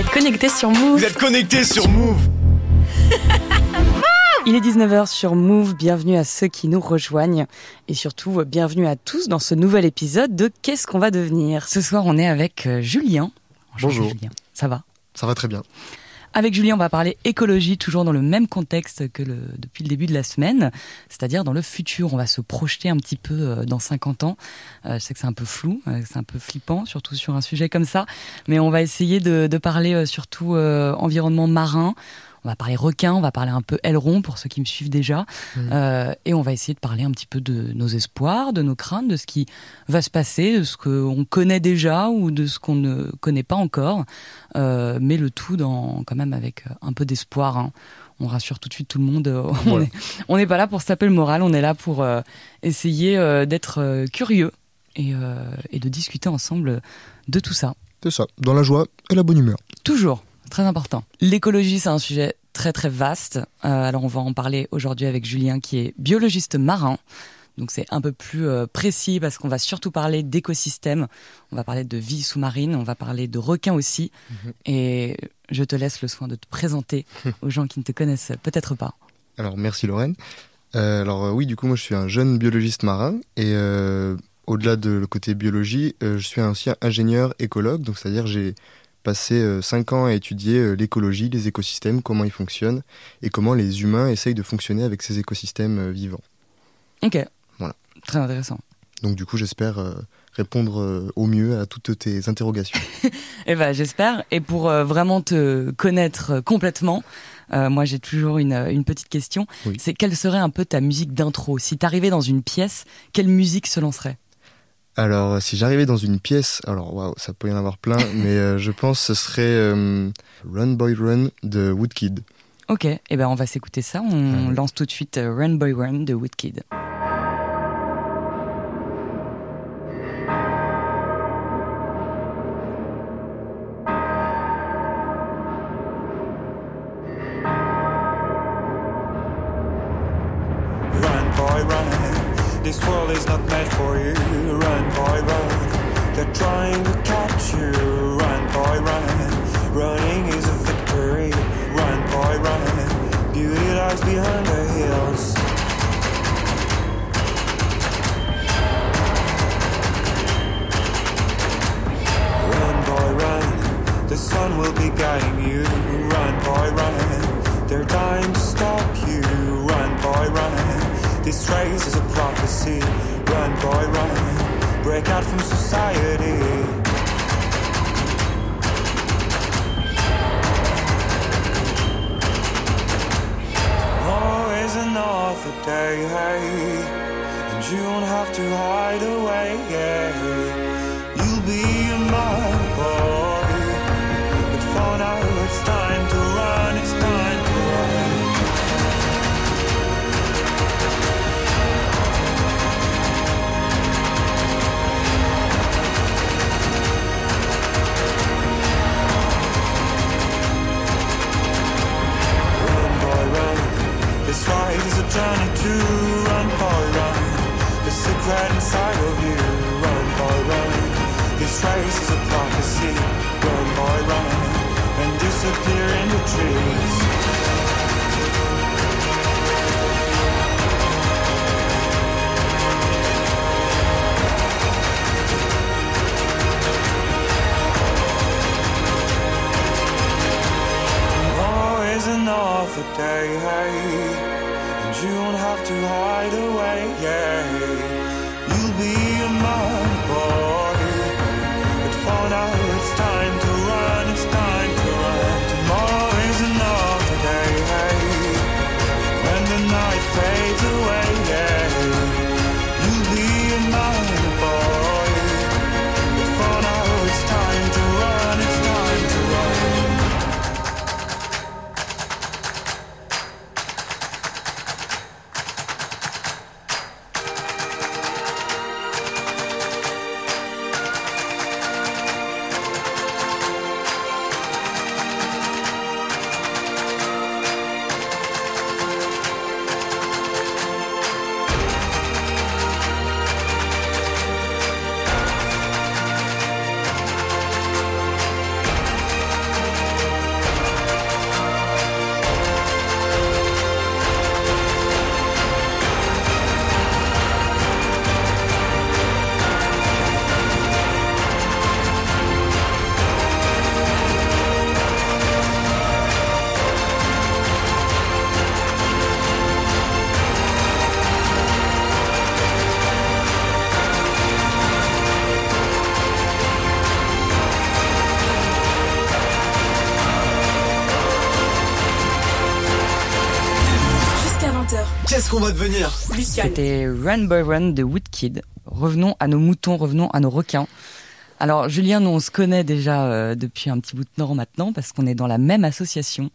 êtes connecté sur Move. Vous êtes connecté sur Move. Il est 19h sur Move, bienvenue à ceux qui nous rejoignent et surtout bienvenue à tous dans ce nouvel épisode de Qu'est-ce qu'on va devenir? Ce soir on est avec euh, Julien. Bonjour. Julien. Ça va? Ça va très bien. Avec Julien, on va parler écologie, toujours dans le même contexte que le, depuis le début de la semaine, c'est-à-dire dans le futur. On va se projeter un petit peu euh, dans 50 ans. Euh, je sais que c'est un peu flou, euh, c'est un peu flippant, surtout sur un sujet comme ça, mais on va essayer de, de parler surtout environnement marin. On va parler requin, on va parler un peu aileron pour ceux qui me suivent déjà, Mhm. Euh, et on va essayer de parler un petit peu de nos espoirs, de nos craintes, de ce qui va se passer, de ce qu'on connaît déjà ou de ce qu'on ne connaît pas encore, euh, mais le tout dans quand même avec un peu d'espoir. hein. On rassure tout de suite tout le monde. euh, On Voilà. est- On n'est pas là pour se taper le moral, on est là pour euh, essayer d'être curieux et, et de discuter ensemble de tout ça. C'est ça, dans la joie et la bonne humeur. Toujours, très important. L'écologie, c'est un sujet très très vaste. Euh, alors on va en parler aujourd'hui avec Julien qui est biologiste marin. Donc c'est un peu plus euh, précis parce qu'on va surtout parler d'écosystèmes, on va parler de vie sous-marine, on va parler de requins aussi. Et je te laisse le soin de te présenter aux gens qui ne te connaissent peut-être pas. Alors merci Lorraine. Euh, alors oui, du coup moi je suis un jeune biologiste marin et euh, au-delà de le côté biologie, euh, je suis aussi ingénieur écologue, donc c'est-à-dire j'ai passé 5 ans à étudier euh, l'écologie, les écosystèmes, comment ils fonctionnent et comment les humains essayent de fonctionner avec ces écosystèmes euh, vivants. Ok. Voilà. Très intéressant. Donc du coup j'espère euh, répondre euh, au mieux à toutes tes interrogations. Eh ben, j'espère. Et pour euh, vraiment te connaître euh, complètement, euh, moi j'ai toujours une, euh, une petite question. Oui. C'est quelle serait un peu ta musique d'intro? Si t'arrivais dans une pièce, quelle musique se lancerait? Alors, si j'arrivais dans une pièce, alors waouh, ça peut y en avoir plein, mais euh, je pense que ce serait euh, Run Boy Run de Woodkid. Ok, eh ben on va s'écouter ça. On lance tout de suite euh, Run Boy Run de Woodkid. Secret inside of you. Run, boy, run. This race is a prophecy. Run, boy, run. And disappear in the trees. Is another day. And you won't have to hide away, yeah be a mind body but for now. Va devenir C'était Run Boy Run de Woodkid. Revenons à nos moutons, revenons à nos requins. Alors Julien, nous on se connaît déjà euh, depuis un petit bout de temps maintenant parce qu'on est dans la même association.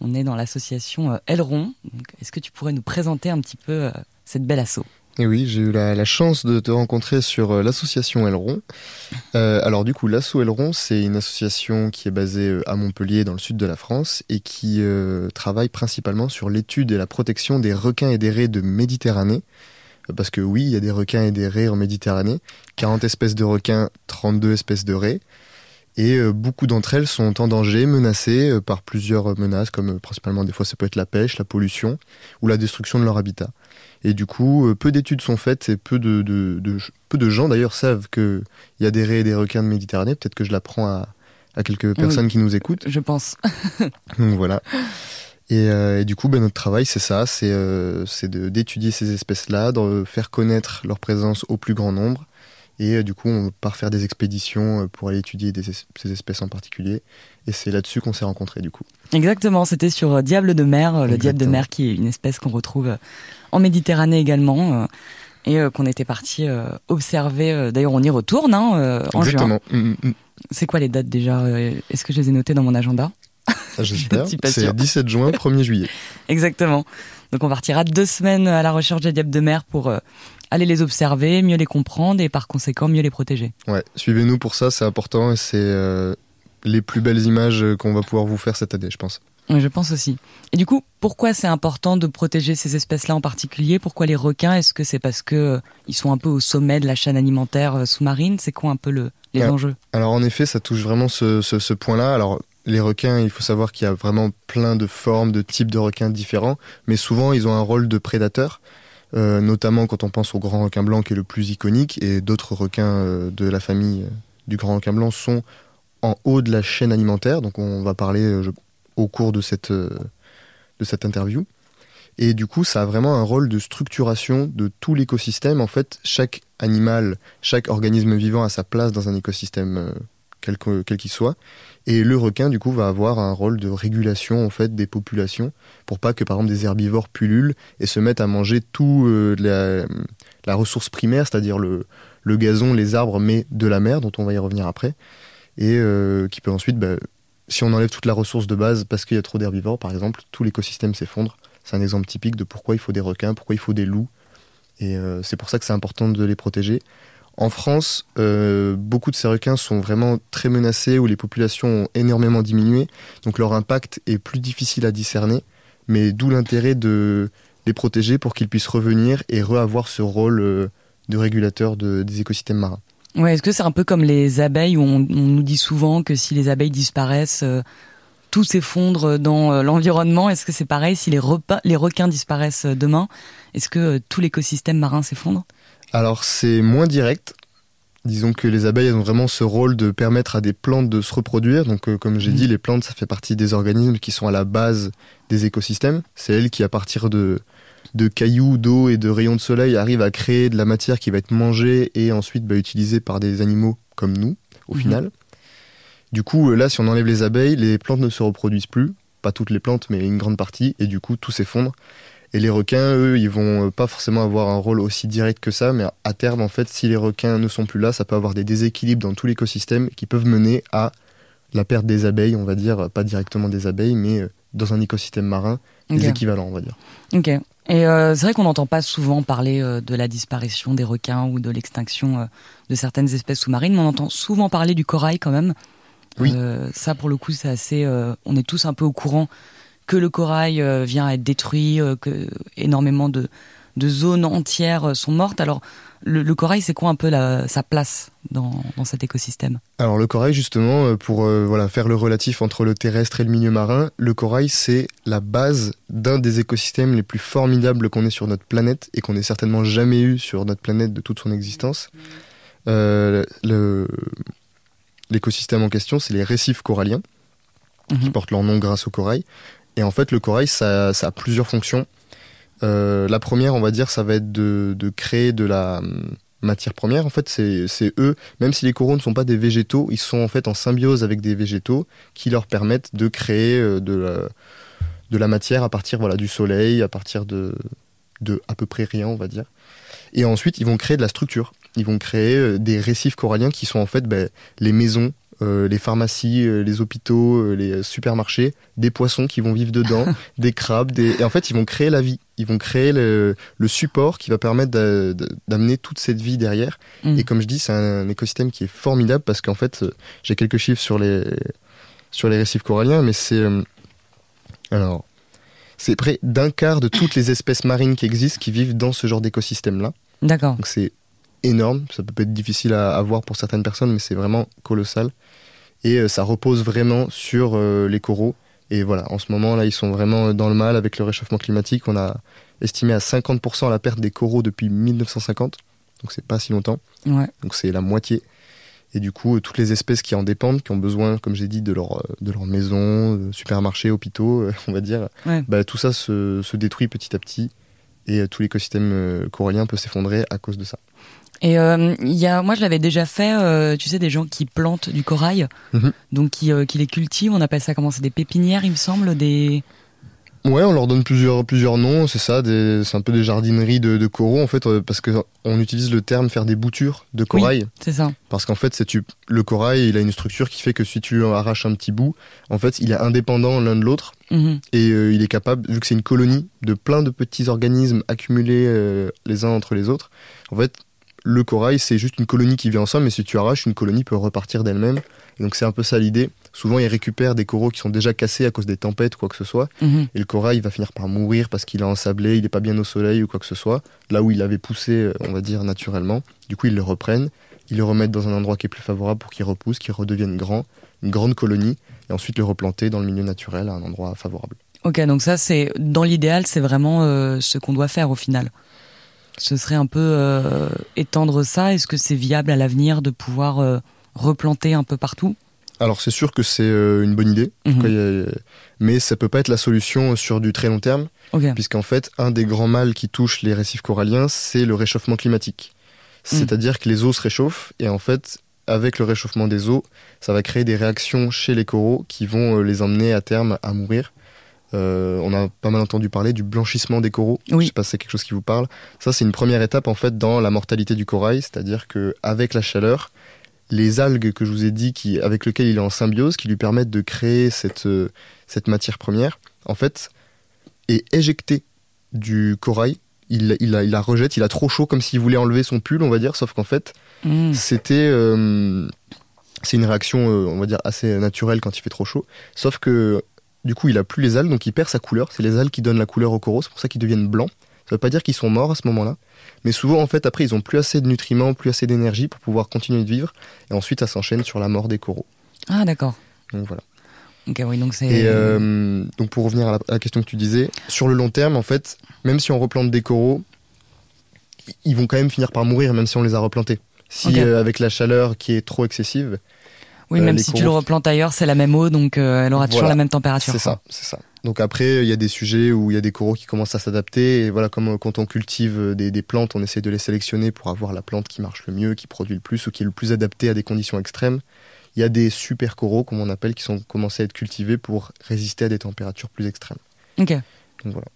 On est dans l'association euh, Aileron. Donc, Est-ce que tu pourrais nous présenter un petit peu euh, cette belle asso? Oui, j'ai eu la, chance de te rencontrer sur euh, l'association Aileron. Euh, alors du coup, l'asso Aileron, c'est une association qui est basée euh, à Montpellier, dans le sud de la France, et qui euh, travaille principalement sur l'étude et la protection des requins et des raies de Méditerranée. Parce que oui, il y a des requins et des raies en Méditerranée. 40 espèces de requins, 32 espèces de raies. Et euh, beaucoup d'entre elles sont en danger, menacées euh, par plusieurs menaces, comme euh, principalement des fois ça peut être la pêche, la pollution ou la destruction de leur habitat. Et du coup, peu d'études sont faites et peu de, de- de- peu de gens d'ailleurs savent qu'il y a des raies et des requins de Méditerranée. Peut-être que je l'apprends à, à quelques personnes qui nous écoutent. Je pense. Donc voilà. Et, euh, et du coup, ben, notre travail, c'est ça, c'est euh, d'étudier ces espèces-là, de faire connaître leur présence au plus grand nombre. Et euh, du coup, on part faire des expéditions euh, pour aller étudier des es- ces espèces en particulier. Et c'est là-dessus qu'on s'est rencontrés, du coup. Exactement, c'était sur euh, Diable de mer, le diable de mer qui est une espèce qu'on retrouve en Méditerranée également. et qu'on était parti observer. D'ailleurs, on y retourne hein, en juin. Exactement. Mm, mm, mm. C'est quoi les dates déjà Est-ce que je les ai notées dans mon agenda? Ah, J'espère. Je. C'est 17 juin, 1er juillet. Exactement. Donc on partira deux semaines à la recherche des diables de mer pour aller les observer, mieux les comprendre et par conséquent mieux les protéger. Ouais, suivez-nous pour ça, c'est important et c'est euh, les plus belles images euh, qu'on va pouvoir vous faire cette année, je pense. Oui, je pense aussi. Et du coup, pourquoi c'est important de protéger ces espèces-là en particulier? Pourquoi les requins? Est-ce que c'est parce que euh, ils sont un peu au sommet de la chaîne alimentaire euh, sous-marine? C'est quoi un peu le, les enjeux? Alors en effet, ça touche vraiment ce, ce, ce point-là. Alors les requins, il faut savoir qu'il y a vraiment plein de formes, de types de requins différents, mais souvent ils ont un rôle de prédateur, euh, notamment quand on pense au grand requin blanc qui est le plus iconique, et d'autres requins euh, de la famille euh, du grand requin blanc sont en haut de la chaîne alimentaire, donc on va parler au cours de cette, interview. Et du coup, ça a vraiment un rôle de structuration de tout l'écosystème. En fait, chaque animal, chaque organisme vivant a sa place dans un écosystème quel que- quel qu'il soit. Et le requin, du coup, va avoir un rôle de régulation en fait des populations pour pas que, par exemple, des herbivores pullulent et se mettent à manger tout euh, la, ressource primaire, c'est-à-dire le, le gazon, les arbres, mais de la mer, dont on va y revenir après, et euh, qui peut ensuite, bah, si on enlève toute la ressource de base parce qu'il y a trop d'herbivores, par exemple, tout l'écosystème s'effondre. C'est un exemple typique de pourquoi il faut des requins, pourquoi il faut des loups. Et euh, c'est pour ça que c'est important de les protéger. En France, euh, beaucoup de ces requins sont vraiment très menacés, où les populations ont énormément diminué, donc leur impact est plus difficile à discerner, mais d'où l'intérêt de les protéger pour qu'ils puissent revenir et re-avoir ce rôle euh, de régulateur de- des écosystèmes marins. Ouais, est-ce que c'est un peu comme les abeilles où on, nous dit souvent que si les abeilles disparaissent, euh, tout s'effondre dans l'environnement? Est-ce que c'est pareil si les, requins disparaissent demain? Est-ce que tout l'écosystème marin s'effondre? Alors c'est moins direct. Disons que les abeilles elles ont vraiment ce rôle de permettre à des plantes de se reproduire. Donc euh, comme j'ai Mhm. dit, les plantes ça fait partie des organismes qui sont à la base des écosystèmes. C'est elles qui à partir de, de cailloux, d'eau et de rayons de soleil arrivent à créer de la matière qui va être mangée et ensuite bah, utilisée par des animaux comme nous au Mhm. final. Du coup euh, là si on enlève les abeilles, les plantes ne se reproduisent plus. Pas toutes les plantes mais une grande partie et du coup tout s'effondre. Et les requins, eux, ils vont euh, pas forcément avoir un rôle aussi direct que ça, mais à terme, en fait, si les requins ne sont plus là, ça peut avoir des déséquilibres dans tout l'écosystème qui peuvent mener à la perte des abeilles, on va dire, pas directement des abeilles, mais euh, dans un écosystème marin, des équivalents, on va dire. Ok. Et euh, c'est vrai qu'on n'entend pas souvent parler euh, de la disparition des requins ou de l'extinction euh, de certaines espèces sous-marines, mais on entend souvent parler du corail quand même. Oui. Euh, ça, pour le coup, c'est assez. euh, on est tous un peu au courant que le corail euh, vient à être détruit, euh, que énormément de, de zones entières euh, sont mortes. Alors, le, le corail, c'est quoi un peu la, sa place dans, dans cet écosystème? Alors le corail, justement, pour euh, voilà, faire le relatif entre le terrestre et le milieu marin, le corail, c'est la base d'un des écosystèmes les plus formidables qu'on ait sur notre planète et qu'on ait certainement jamais eu sur notre planète de toute son existence. Euh, L'écosystème en question, c'est les récifs coralliens, qui Mhm. portent leur nom grâce au corail. Et en fait, le corail, ça, a plusieurs fonctions. Euh, la première, on va dire, ça va être de, créer de la hum, matière première. En fait, c'est eux, même si les coraux ne sont pas des végétaux, ils sont en fait en symbiose avec des végétaux qui leur permettent de créer euh, de la, matière à partir voilà, du soleil, à partir de, de à peu près rien, on va dire. Et ensuite, ils vont créer de la structure. Ils vont créer euh, des récifs coralliens qui sont en fait ben, les maisons, euh, les pharmacies, euh, les hôpitaux, euh, les supermarchés, des poissons qui vont vivre dedans, des crabes. Des... Et en fait, ils vont créer la vie. Ils vont créer le, le support qui va permettre d'a- d'a- d'amener toute cette vie derrière. Mm. Et comme je dis, c'est un écosystème qui est formidable parce qu'en fait, j'ai quelques chiffres sur les, sur les récifs coralliens, mais c'est. alors. C'est près d'un quart de toutes les espèces marines qui existent qui vivent dans ce genre d'écosystème-là. D'accord. Donc c'est énorme. Ça peut être difficile à, à voir pour certaines personnes, mais c'est vraiment colossal. Et euh, ça repose vraiment sur euh, les coraux. Et voilà, en ce moment là, ils sont vraiment dans le mal avec le réchauffement climatique. On a estimé à 50% la perte des coraux depuis 1950. Donc c'est pas si longtemps. Ouais. Donc c'est la moitié. Et du coup, euh, toutes les espèces qui en dépendent, qui ont besoin, comme j'ai dit, de leur, de leur maison, de supermarchés, hôpitaux, on va dire, Ouais. bah, tout ça se, se détruit petit à petit. Et tout l'écosystème corallien peut s'effondrer à cause de ça. Et euh, il y a, moi, je l'avais déjà fait. euh, tu sais, des gens qui plantent du corail, Mhm. donc qui, euh, qui les cultivent. On appelle ça comment? C'est des pépinières, il me semble, des. Ouais, on leur donne plusieurs, plusieurs noms, c'est ça, c'est un peu des jardineries de, de coraux en fait, parce que on utilise le terme faire des boutures de corail, C'est ça. parce qu'en fait, c'est tu, le corail, il a une structure qui fait que si tu arraches un petit bout, en fait, il est indépendant l'un de l'autre Mhm. et il est capable, vu que c'est une colonie de plein de petits organismes accumulés les uns entre les autres, en fait, le corail, c'est juste une colonie qui vit ensemble, mais si tu arraches, une colonie peut repartir d'elle-même. Donc c'est un peu ça l'idée. Souvent, ils récupèrent des coraux qui sont déjà cassés à cause des tempêtes ou quoi que ce soit. Mhm. Et le corail il va finir par mourir parce qu'il est ensablé, il n'est pas bien au soleil ou quoi que ce soit. Là où il avait poussé, euh, on va dire, naturellement. Du coup, ils le reprennent, ils le remettent dans un endroit qui est plus favorable pour qu'il repousse, qu'il redevienne grand, une grande colonie, et ensuite le replanter dans le milieu naturel à un endroit favorable. Ok, donc ça, c'est dans l'idéal, c'est vraiment euh, ce qu'on doit faire au final. Ce serait un peu euh, étendre ça. Est-ce que c'est viable à l'avenir de pouvoir euh, replanter un peu partout? Alors c'est sûr que c'est euh, une bonne idée, Mhm. A- mais ça peut pas être la solution sur du très long terme, puisqu'en fait, un des grands mâles qui touche les récifs coralliens, c'est le réchauffement climatique. C'est-à-dire que les eaux se réchauffent, et en fait, avec le réchauffement des eaux, ça va créer des réactions chez les coraux qui vont les emmener à terme à mourir. Euh, on a pas mal entendu parler du blanchissement des coraux. Oui. Je sais pas si c'est quelque chose qui vous parle. Ça, c'est une première étape en fait dans la mortalité du corail, c'est-à-dire que avec la chaleur, les algues que je vous ai dit, qui, avec lesquelles il est en symbiose, qui lui permettent de créer cette, euh, cette matière première, en fait, est éjectée du corail. Il, il, la, il la rejette, il a trop chaud, comme s'il voulait enlever son pull, on va dire, sauf qu'en fait, Mhm. c'était. euh, c'est une réaction, on va dire, assez naturelle quand il fait trop chaud. Sauf que, du coup, il a plus les algues, donc il perd sa couleur. C'est les algues qui donnent la couleur aux coraux, c'est pour ça qu'ils deviennent blancs. Ça veut pas dire qu'ils sont morts à ce moment-là. Mais souvent, en fait, après, ils ont plus assez de nutriments, plus assez d'énergie pour pouvoir continuer de vivre. Et ensuite, ça s'enchaîne sur la mort des coraux. Ah, d'accord. Donc voilà. Ok, oui, donc c'est. Et euh, donc pour revenir à la, à la question que tu disais, sur le long terme, en fait, même si on replante des coraux, ils vont quand même finir par mourir, même si on les a replantés. Si euh, avec la chaleur qui est trop excessive, oui, euh, même si tu le replantes ailleurs, c'est la même eau, donc euh, elle aura toujours Voilà. la même température. c'est ça, c'est ça. Donc après, il y a des sujets où il y a des coraux qui commencent à s'adapter. Et voilà, comme euh, quand on cultive des, des plantes, on essaie de les sélectionner pour avoir la plante qui marche le mieux, qui produit le plus ou qui est le plus adaptée à des conditions extrêmes. Il y a des super coraux, comme on appelle, qui sont commencés à être cultivés pour résister à des températures plus extrêmes. Ok, Donc voilà,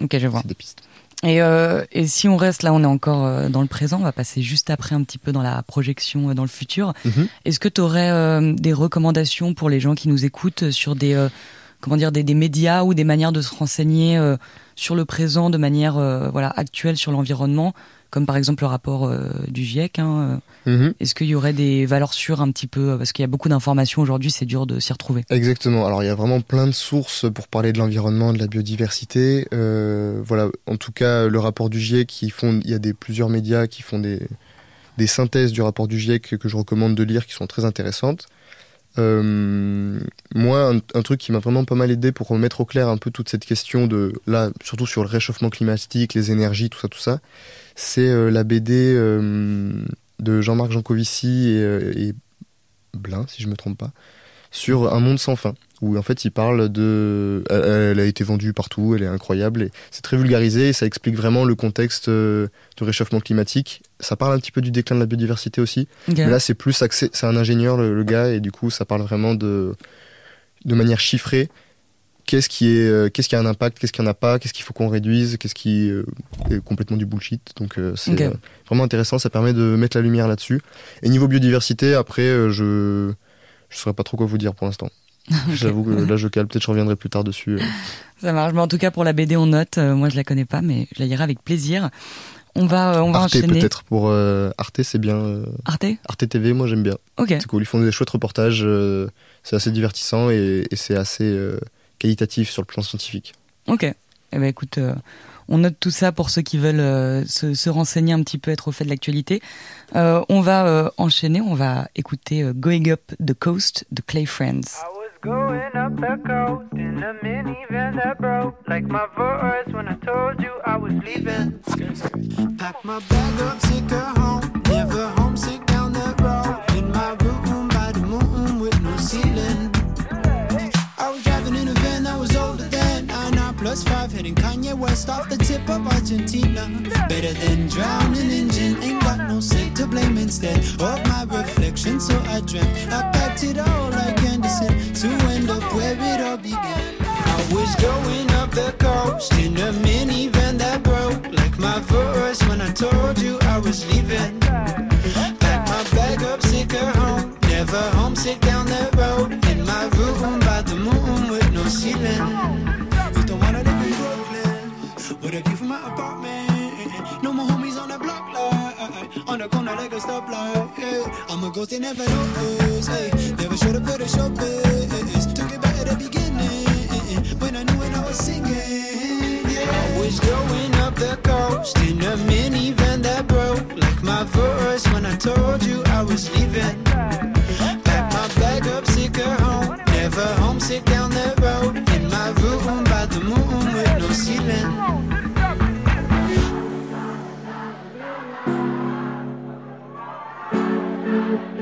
ok, je vois. c'est des pistes. Et, euh, et si on reste là, on est encore euh, dans le présent, on va passer juste après un petit peu dans la projection euh, dans le futur. Mhm. Est-ce que tu aurais des recommandations pour les gens qui nous écoutent sur des, euh, comment dire, des, des médias ou des manières de se renseigner euh, sur le présent de manière euh, voilà, actuelle sur l'environnement, comme par exemple le rapport euh, du GIEC hein, euh. Mhm. Est-ce qu'il y aurait des valeurs sûres un petit peu euh, Parce qu'il y a beaucoup d'informations aujourd'hui, c'est dur de s'y retrouver. Exactement. Alors il y a vraiment plein de sources pour parler de l'environnement, de la biodiversité. Euh, voilà. En tout cas, le rapport du GIEC, qui font, il y a des plusieurs médias qui font des, des synthèses du rapport du GIEC que je recommande de lire, qui sont très intéressantes. Euh, moi, un, un truc qui m'a vraiment pas mal aidé pour remettre au clair un peu toute cette question de là, surtout sur le réchauffement climatique, les énergies, tout ça, tout ça, c'est euh, la BD euh, de Jean-Marc Jancovici et, euh, et Blin, si je me trompe pas, sur Un monde sans fin, où en fait il parle de... Elle, a été vendue partout, elle est incroyable, et c'est très vulgarisé, et ça explique vraiment le contexte du réchauffement climatique. Ça parle un petit peu du déclin de la biodiversité aussi, mais là c'est plus axé, c'est un ingénieur le, le gars, et du coup ça parle vraiment de, de manière chiffrée qu'est-ce qui est euh, qu'est-ce qui a un impact, qu'est-ce qui en a pas, qu'est-ce qu'il faut qu'on réduise, qu'est-ce qui euh, est complètement du bullshit. Donc euh, c'est vraiment intéressant, ça permet de mettre la lumière là-dessus. Et niveau biodiversité, après je je saurais pas trop quoi vous dire pour l'instant. J'avoue que là je cale, peut-être je reviendrai plus tard dessus. Ça marche. Mais en tout cas, pour la BD, on note. Moi, je la connais pas, mais je la lirai avec plaisir. On va, on va Arte peut-être pour euh, Arte, c'est bien. euh, Arte? Arte TV, moi j'aime bien. Ok. C'est cool, ils font des chouettes reportages, euh, c'est assez divertissant et, et c'est assez qualitatif sur le plan scientifique. Ok. Eh ben, écoute, euh, on note tout ça pour ceux qui veulent euh, se, se renseigner un petit peu, être au fait de l'actualité. Euh, on va euh, enchaîner. On va écouter euh, Going Up the Coast de Clay Friends. I was going up the coast in a minivan that broke. Like my voice when I told you I was leaving. Pack my bag up, sick of home. Never homesick down the road. In my room plus 5, hitting Kanye West off the tip of Argentina. Better than drowning engine, ain't got no scent to blame instead of my reflection. So I dreamt I packed it all like Anderson to end up where it all began. I was going up the coast in a minivan that broke like my voice when I told you I was leaving. Pack my bag up, sick of home. Never homesick down the road. In my room by the moon with no ceiling. With a view from my apartment. No more homies on the block like On the corner like a stoplight. Hey. I'm a ghost they never knows. Oh, hey. Never should've put a show biz. Took it back at the beginning. When I knew when I was singing. Yeah. I was going up the coast in a minivan that broke. Like my voice when I told you I was leaving.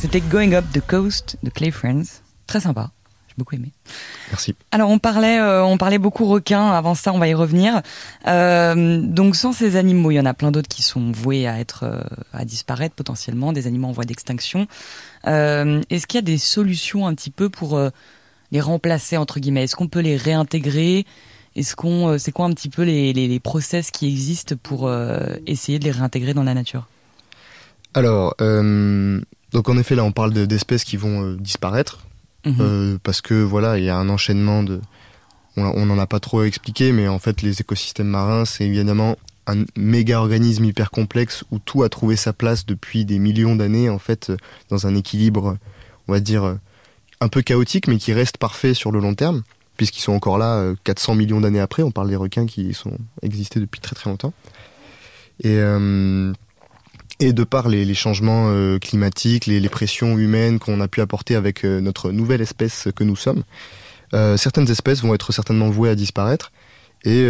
C'était Going Up the Coast de Clay Friends. Très sympa. J'ai beaucoup aimé. Merci. Alors on parlait, euh, on parlait beaucoup requins. Avant ça, on va y revenir. Euh, donc sans ces animaux, il y en a plein d'autres qui sont voués à être, euh, à disparaître potentiellement, des animaux en voie d'extinction. Est-ce qu'il y a des solutions un petit peu pour les remplacer entre guillemets? Est-ce qu'on peut les réintégrer? Est-ce qu'on, c'est quoi un petit peu les, les, les process qui existent pour essayer de les réintégrer dans la nature? Alors, donc en effet là on parle de- d'espèces qui vont euh, disparaître. Mhm. Euh, parce que voilà, il y a un enchaînement de. On n'en a pas trop expliqué, mais en fait, les écosystèmes marins, c'est évidemment un méga organisme hyper complexe où tout a trouvé sa place depuis des millions d'années, en fait, euh, dans un équilibre, on va dire, un peu chaotique, mais qui reste parfait sur le long terme, puisqu'ils sont encore là euh, 400 millions d'années après. On parle des requins qui sont existés depuis très très longtemps. Et. euh, et de par les, changements euh, climatiques, les, les pressions humaines qu'on a pu apporter avec euh, notre nouvelle espèce que nous sommes, euh, certaines espèces vont être certainement vouées à disparaître. Et,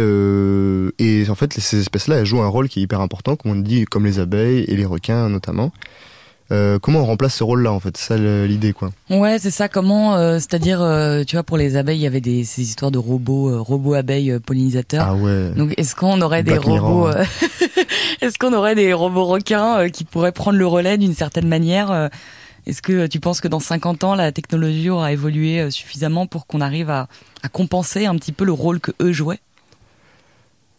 en fait, ces espèces-là, jouent un rôle qui est hyper important, comme on dit, comme les abeilles et les requins notamment. Euh, comment on remplace ce rôle-là en fait? C'est ça l'idée quoi. Ouais, c'est ça. Comment, euh, c'est-à-dire, euh, tu vois, pour les abeilles, il y avait des ces histoires de robots, robots abeilles pollinisateurs. Ah ouais. Donc, est-ce qu'on aurait des Black robots euh, Est-ce qu'on aurait des robots requins qui pourraient prendre le relais d'une certaine manière Est-ce que tu penses que dans 50 ans, la technologie aura évolué suffisamment pour qu'on arrive à, à compenser un petit peu le rôle que eux jouaient?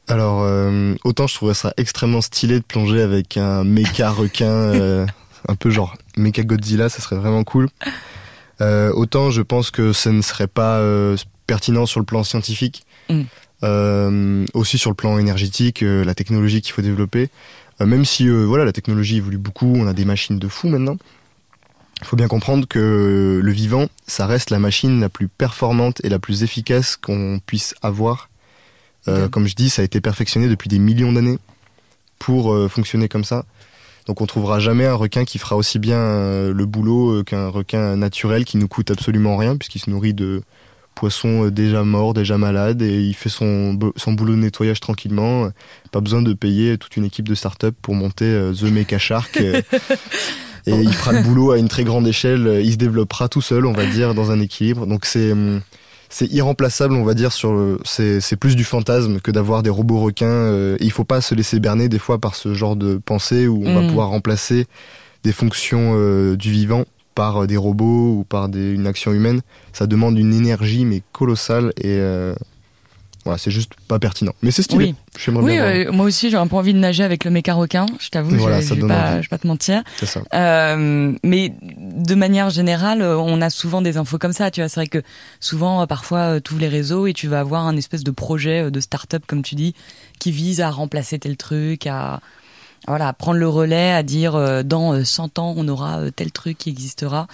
Alors euh, autant je trouverais ça extrêmement stylé de plonger avec un méca requin, euh, un peu genre méca Godzilla, ça serait vraiment cool. Euh, autant je pense que ce ne serait pas euh, pertinent sur le plan scientifique, Mm. Euh, aussi sur le plan énergétique, la technologie qu'il faut développer. Même si voilà la technologie évolue beaucoup, on a des machines de fou maintenant. Il faut bien comprendre que le vivant, ça reste la machine la plus performante et la plus efficace qu'on puisse avoir. Comme je dis, ça a été perfectionné depuis des millions d'années pour fonctionner comme ça. Donc on trouvera jamais un requin qui fera aussi bien euh, le boulot euh, qu'un requin naturel qui nous coûte absolument rien puisqu'il se nourrit de poissons euh, déjà morts, déjà malades et il fait son, son boulot de nettoyage tranquillement. Pas besoin de payer toute une équipe de start-up pour monter The Mecha Shark. et il fera le boulot à une très grande échelle. Il se développera tout seul, on va dire, dans un équilibre. Donc c'est hum, c'est irremplaçable, on va dire. Sur le- c'est plus du fantasme que d'avoir des robots requins. euh, et il faut pas se laisser berner des fois par ce genre de pensée où on va Mm. pouvoir remplacer des fonctions euh, du vivant par euh, des robots ou par des- une action humaine. Ça demande une énergie mais colossale et euh, voilà, c'est juste pas pertinent. Mais c'est stylé. Oui. Oui, euh, moi aussi, j'ai un peu envie de nager avec le méca requin. Je t'avoue, Voilà, je, je vais pas, envie. je vais pas te mentir. Ça. Euh, mais de manière générale, euh, on a souvent des infos comme ça. Tu vois, c'est vrai que souvent, euh, parfois, tu ouvres les réseaux et tu vas avoir un espèce de projet de start-up, comme tu dis, qui vise à remplacer tel truc, à voilà, à prendre le relais, à dire euh, dans euh, 100 ans, on aura tel truc qui existera.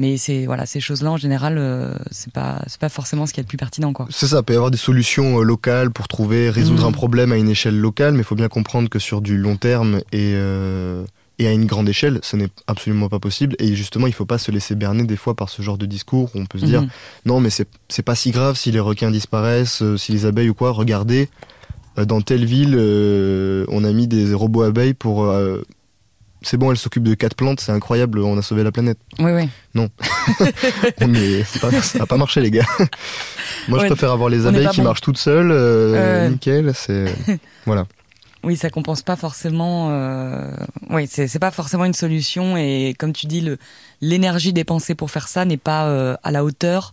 Mais c'est voilà, ces choses-là en général, euh, c'est pas c'est pas forcément ce qui est le plus pertinent, quoi. C'est ça, il peut y avoir des solutions euh, locales pour trouver, résoudre Mm. un problème à une échelle locale, mais il faut bien comprendre que sur du long terme et, euh, et à une grande échelle, ce n'est absolument pas possible. Et justement, il ne faut pas se laisser berner des fois par ce genre de discours où on peut se dire Mhm. non, mais c'est c'est pas si grave si les requins disparaissent, euh, si les abeilles ou quoi. Regardez, dans telle ville, euh, on a mis des robots abeilles pour. C'est bon, elles s'occupent de quatre plantes, c'est incroyable, on a sauvé la planète. Oui, oui. On est- c'est pas- ça n'a pas marché, les gars. Moi, Ouais, je préfère avoir les abeilles qui bon. marchent toutes seules, euh, Euh. nickel. C'est voilà. Oui, ça compense pas forcément. Euh... Oui, c'est pas forcément une solution et comme tu dis, l'énergie dépensée pour faire ça n'est pas euh, à la hauteur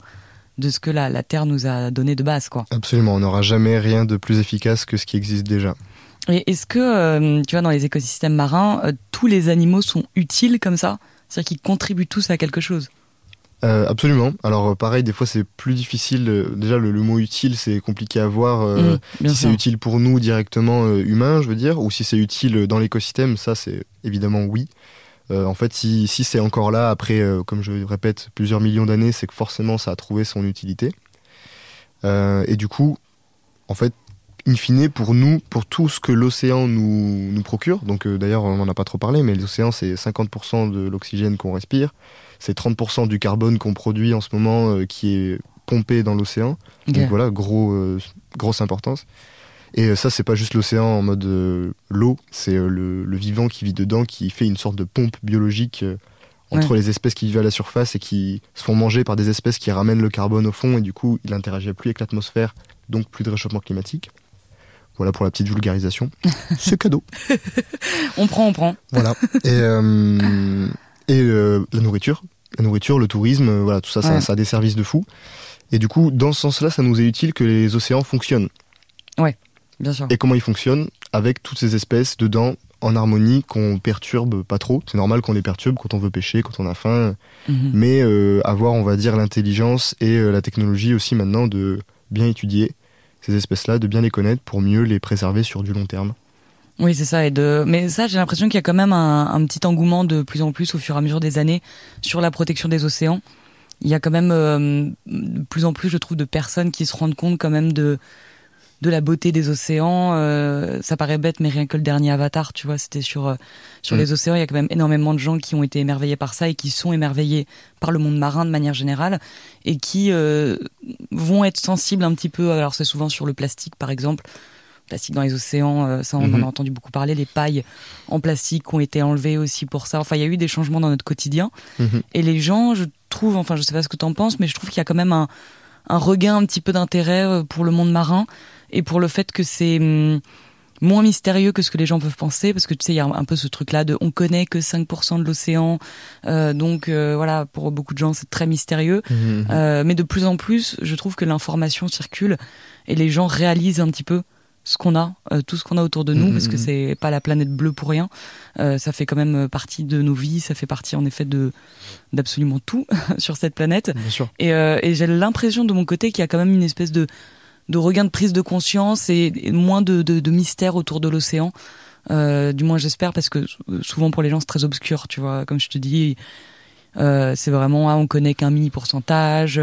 de ce que la, la Terre nous a donné de base, quoi. Absolument, on n'aura jamais rien de plus efficace que ce qui existe déjà. Et est-ce que euh, tu vois dans les écosystèmes marins, euh, tous les animaux sont utiles comme ça? C'est-à-dire qu'ils contribuent tous à quelque chose? Euh, absolument. Alors pareil, des fois c'est plus difficile. Déjà, le, le mot utile, c'est compliqué à voir. euh, Mmh, si c'est utile pour nous directement euh, humains, je veux dire, ou si c'est utile dans l'écosystème, ça c'est évidemment oui. En fait, si, si c'est encore là après, comme je le répète, plusieurs millions d'années, c'est que forcément ça a trouvé son utilité. Et du coup, en fait, in fine, pour nous, pour tout ce que l'océan nous, nous procure, donc euh, d'ailleurs on n'en a pas trop parlé, mais l'océan c'est 50% de l'oxygène qu'on respire, c'est 30% du carbone qu'on produit en ce moment euh, qui est pompé dans l'océan. Donc voilà, gros, euh, grosse importance. Et ça, c'est pas juste l'océan en mode l'eau, c'est le, le vivant qui vit dedans, qui fait une sorte de pompe biologique entre Ouais. les espèces qui vivent à la surface et qui se font manger par des espèces qui ramènent le carbone au fond, et du coup, il interagit plus avec l'atmosphère, donc plus de réchauffement climatique. Voilà pour la petite vulgarisation. c'est cadeau. On prend, on prend. Voilà. Et, euh, et euh, la nourriture, la nourriture, le tourisme, euh, voilà, tout ça, ça, Ouais. ça a des services de fou. Et du coup, dans ce sens-là, ça nous est utile que les océans fonctionnent. Bien sûr. Et comment ils fonctionnent Avec toutes ces espèces dedans, en harmonie, qu'on perturbe pas trop. C'est normal qu'on les perturbe quand on veut pêcher, quand on a faim. Mhm. Mais avoir, on va dire, l'intelligence et la technologie aussi maintenant de bien étudier ces espèces-là, de bien les connaître pour mieux les préserver sur du long terme. Oui, c'est ça. Et de... Mais ça, j'ai l'impression qu'il y a quand même un, petit engouement de plus en plus au fur et à mesure des années sur la protection des océans. Il y a quand même euh, de plus en plus, je trouve, de personnes qui se rendent compte quand même de de la beauté des océans. Euh, ça paraît bête, mais rien que le dernier Avatar, tu vois, c'était sur euh, sur Mm. les océans. Il y a quand même énormément de gens qui ont été émerveillés par ça et qui sont émerveillés par le monde marin de manière générale et qui euh, vont être sensibles un petit peu. Alors c'est souvent sur le plastique, par exemple plastique dans les océans, euh, ça on en Mhm. a entendu beaucoup parler. Les pailles en plastique ont été enlevées aussi pour ça. Enfin, il y a eu des changements dans notre quotidien. Mhm. Et les gens, je trouve, enfin, je sais pas ce que tu en penses, mais je trouve qu'il y a quand même un, un regain un petit peu d'intérêt euh, pour le monde marin et pour le fait que c'est hum, moins mystérieux que ce que les gens peuvent penser, parce que tu sais, il y a un, peu ce truc-là de on connaît que 5% de l'océan, euh, donc euh, voilà, pour beaucoup de gens, c'est très mystérieux. Euh, mais de plus en plus, je trouve que l'information circule et les gens réalisent un petit peu ce qu'on a, euh, tout ce qu'on a autour de nous, Mhm, parce que mhm. c'est pas la planète bleue pour rien. Euh, ça fait quand même euh, partie de nos vies, ça fait partie en effet de d'absolument tout sur cette planète. Bien sûr. Et, euh, et j'ai l'impression de mon côté qu'il y a quand même une espèce de, de regain de prise de conscience et, et moins de, de, de mystère autour de l'océan. Du moins j'espère parce que souvent pour les gens c'est très obscur, tu vois. Comme je te dis, c'est vraiment ah, on connaît qu'un mini pourcentage.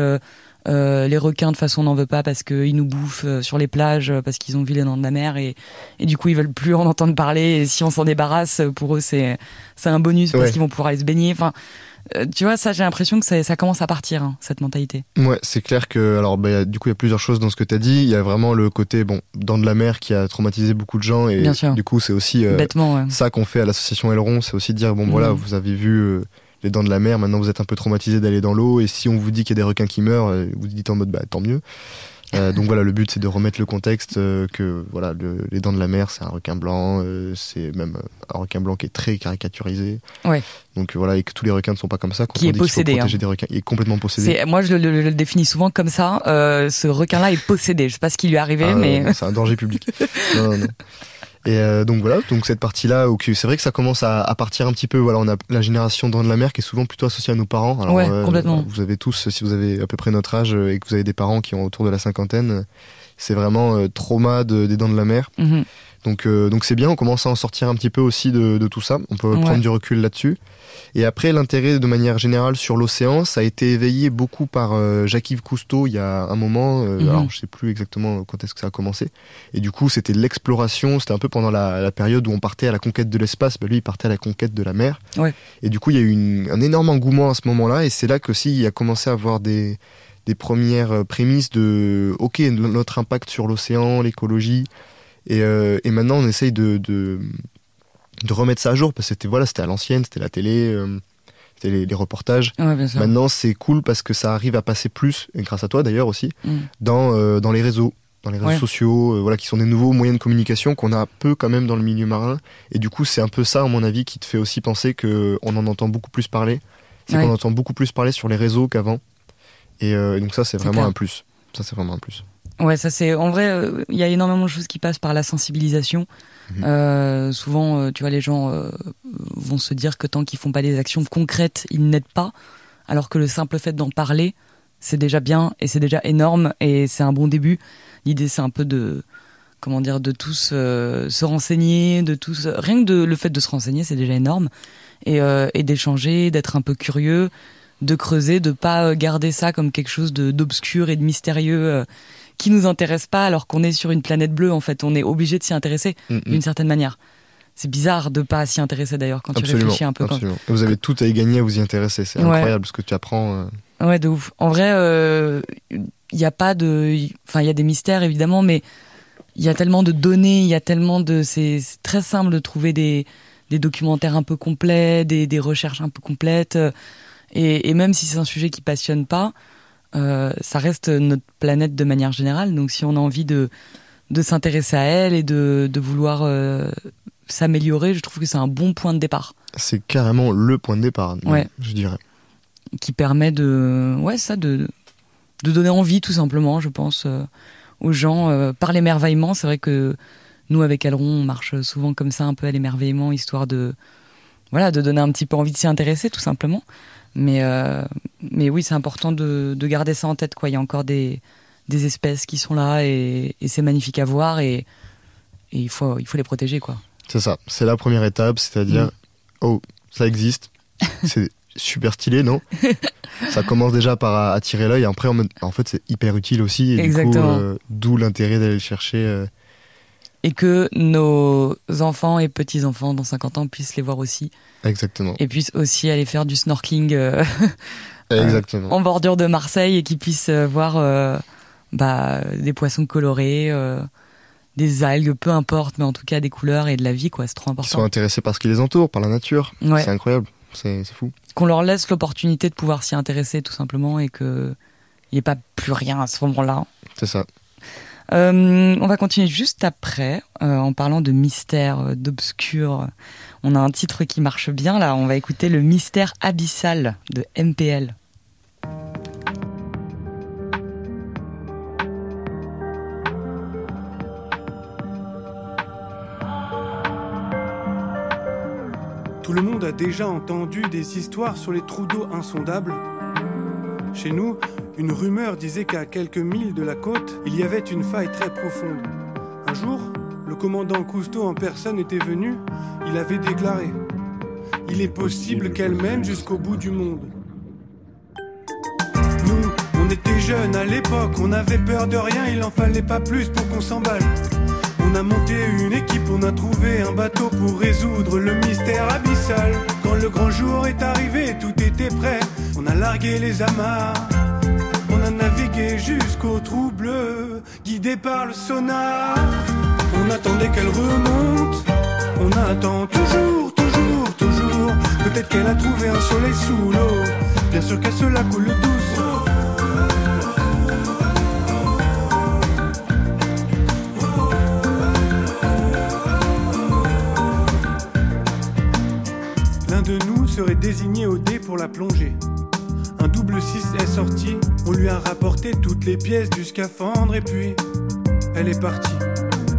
Euh, les requins de toute façon on n'en veut pas parce qu'ils nous bouffent euh, sur les plages euh, parce qu'ils ont vu les dents de la mer et, et du coup ils veulent plus en entendre parler et si on s'en débarrasse pour eux c'est c'est un bonus parce qu'ils vont pouvoir aller se baigner enfin euh, tu vois ça j'ai l'impression que ça, ça commence à partir hein, cette mentalité Ouais, c'est clair que alors bah, du coup il y a plusieurs choses dans ce que tu as dit. Il y a vraiment le côté bon dans de la mer qui a traumatisé beaucoup de gens et Bien sûr. du coup c'est aussi euh, bêtement ouais. ça qu'on fait à l'association Aileron, c'est aussi dire bon voilà Mhm. vous avez vu les dents de la mer, maintenant vous êtes un peu traumatisé d'aller dans l'eau et si on vous dit qu'il y a des requins qui meurent, euh, vous dites en mode bah tant mieux. Euh, donc voilà, le but c'est de remettre le contexte euh, que voilà le- les dents de la mer c'est un requin blanc, euh, c'est même un requin blanc qui est très caricaturisé. Ouais. Donc voilà et que tous les requins ne sont pas comme ça. Quand Qui on est dit possédé, hein. des requins, il est complètement possédé. Moi je le, le- le définis souvent comme ça ce requin là est possédé je sais pas ce qui lui est arrivé Ah, mais c'est un danger public. non, non, non. Et euh, donc voilà, donc cette partie-là, c'est vrai que ça commence à, à partir un petit peu. Voilà, on a la génération dans de la mer qui est souvent plutôt associée à nos parents. Alors, Ouais, complètement. Vous avez tous, si vous avez à peu près notre âge euh, et que vous avez des parents qui ont autour de la cinquantaine, euh, c'est vraiment euh, trauma de- des dents de la mer. Mhm. Donc euh, donc c'est bien, on commence à en sortir un petit peu aussi de, de tout ça. On peut Ouais. prendre du recul là-dessus. Et après, l'intérêt de manière générale sur l'océan, ça a été éveillé beaucoup par euh, Jacques-Yves Cousteau il y a un moment. euh, Mhm. Alors je sais plus exactement quand est-ce que ça a commencé. Et du coup, c'était l'exploration. C'était un peu pendant la, la période où on partait à la conquête de l'espace. Bah, lui, il partait à la conquête de la mer. Ouais. Et du coup, il y a eu une- un énorme engouement à ce moment-là. Et c'est là qu'aussi il a commencé à avoir des des premières euh, prémices de ok notre impact sur l'océan, l'écologie. Et, euh, et maintenant, on essaye de, de de remettre ça à jour parce que c'était voilà, à l'ancienne, c'était la télé, euh, c'était les, les reportages. ouais Maintenant, c'est cool parce que ça arrive à passer plus, et grâce à toi d'ailleurs aussi, Mm. dans, euh, dans les réseaux, dans les réseaux Ouais. sociaux, voilà, qui sont des nouveaux moyens de communication qu'on a peu quand même dans le milieu marin. Et du coup, c'est un peu ça, à mon avis, qui te fait aussi penser qu'on en entend beaucoup plus parler. C'est Ouais. qu'on entend beaucoup plus parler sur les réseaux qu'avant. Et donc ça, c'est C'est vraiment clair. un plus. Ça, c'est vraiment un plus. Ouais, ça c'est en vrai, euh, il y a énormément de choses qui passent par la sensibilisation. Mhm. Euh, souvent, euh, tu vois, les gens euh, vont se dire que tant qu'ils font pas des actions concrètes, ils n'aident pas, alors que le simple fait d'en parler, c'est déjà bien et c'est déjà énorme et c'est un bon début. L'idée, c'est un peu de comment dire, de tous euh, se renseigner, de tous rien que de, le fait de se renseigner, c'est déjà énorme et, euh, et d'échanger, d'être un peu curieux, de creuser, de pas garder ça comme quelque chose d'obscur et de mystérieux. Euh, qui nous intéresse pas alors qu'on est sur une planète bleue en fait on est obligé de s'y intéresser Mm, d'une certaine manière c'est bizarre de pas s'y intéresser d'ailleurs quand tu Absolument. réfléchis un peu quand- absolument. Et vous avez tout à y gagner à vous y intéresser. C'est Ouais. incroyable ce que tu apprends. euh. ouais de ouf en vrai il y a pas de enfin il y a des mystères évidemment mais il y a tellement de données il y a tellement de c'est c'est très simple de trouver des des documentaires un peu complets des, des recherches un peu complètes euh, et, et même si c'est un sujet qui passionne pas euh, ça reste notre planète de manière générale donc si on a envie de de s'intéresser à elle et de, de vouloir euh, s'améliorer je trouve que c'est un bon point de départ C'est carrément le point de départ, Ouais. je dirais. qui permet de ouais ça de de donner envie tout simplement je pense euh, aux gens par l'émerveillement c'est vrai que nous avec Aileron on marche souvent comme ça un peu à l'émerveillement histoire de voilà de donner un petit peu envie de s'y intéresser tout simplement mais euh, mais oui c'est important de, de garder ça en tête quoi il y a encore des des espèces qui sont là et, et c'est magnifique à voir et, et il faut il faut les protéger quoi C'est ça, c'est la première étape, c'est-à-dire, Mm. oh, ça existe, c'est super stylé, non? Ça commence déjà par attirer l'œil, après, en, mode- en fait, c'est hyper utile aussi, et Exactement. du coup, euh, d'où l'intérêt d'aller le chercher. euh, et que nos enfants et petits enfants dans 50 ans puissent les voir aussi exactement. et puissent aussi aller faire du snorkeling euh, exactement. en bordure de Marseille et qu'ils puissent euh, voir euh, bah, des poissons colorés, euh, des algues, peu importe, mais en tout cas des couleurs et de la vie, quoi. C'est trop Ils sont important. intéressés par ce qui les entoure, par la nature. Ouais. C'est incroyable. C'est fou. Qu'on leur laisse l'opportunité de pouvoir s'y intéresser, tout simplement, et que il n'y ait pas plus rien à ce moment-là. C'est ça. Euh, on va continuer juste après, euh, en parlant de mystère, euh, d'obscur. On a un titre qui marche bien là. On va écouter le mystère abyssal de MPL. Tout le monde a déjà entendu des histoires sur les trous d'eau insondables. Chez nous, une rumeur disait qu'à quelques milles de la côte, il y avait une faille très profonde. Un jour, le commandant Cousteau en personne était venu, il avait déclaré Il est possible qu'elle mène jusqu'au bout du monde. Nous, on était jeunes à l'époque, on avait peur de rien, il en fallait pas plus pour qu'on s'emballe. On a monté une équipe, on a trouvé un bateau pour résoudre le mystère abyssal. Quand le grand jour est arrivé, tout était prêt. On a largué les amarres, navigué jusqu'au trou bleu, guidé par le sonar. On attendait qu'elle remonte, on attend toujours, toujours, toujours. Peut-être qu'elle a trouvé un soleil sous l'eau, bien sûr qu'elle se la coule douce. L'un de nous serait désigné au dé pour la plongée. Un double 6 est sorti, on lui a rapporté toutes les pièces du scaphandre et puis elle est partie.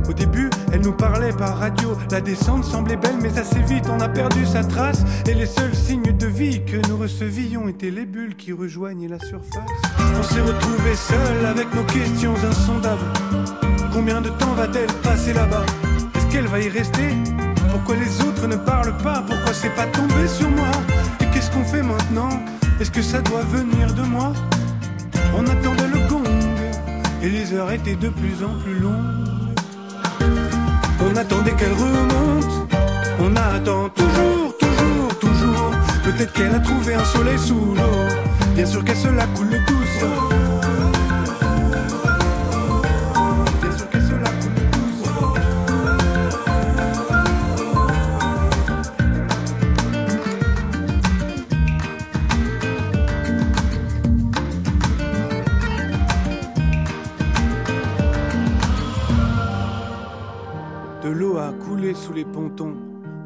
Au début, elle nous parlait par radio, la descente semblait belle mais assez vite on a perdu sa trace. Et les seuls signes de vie que nous recevions étaient les bulles qui rejoignaient la surface. On s'est retrouvés seuls avec nos questions insondables. Combien de temps va-t-elle passer là-bas? Est-ce qu'elle va y rester? Pourquoi les autres ne parlent pas? Pourquoi c'est pas tombé sur moi? Et qu'est-ce qu'on fait maintenant? Est-ce que ça doit venir de moi? On attendait le gong et les heures étaient de plus en plus longues. On attendait qu'elle remonte, on attend toujours, toujours, toujours. Peut-être qu'elle a trouvé un soleil sous l'eau, bien sûr qu'elle se la coule douce. Pontons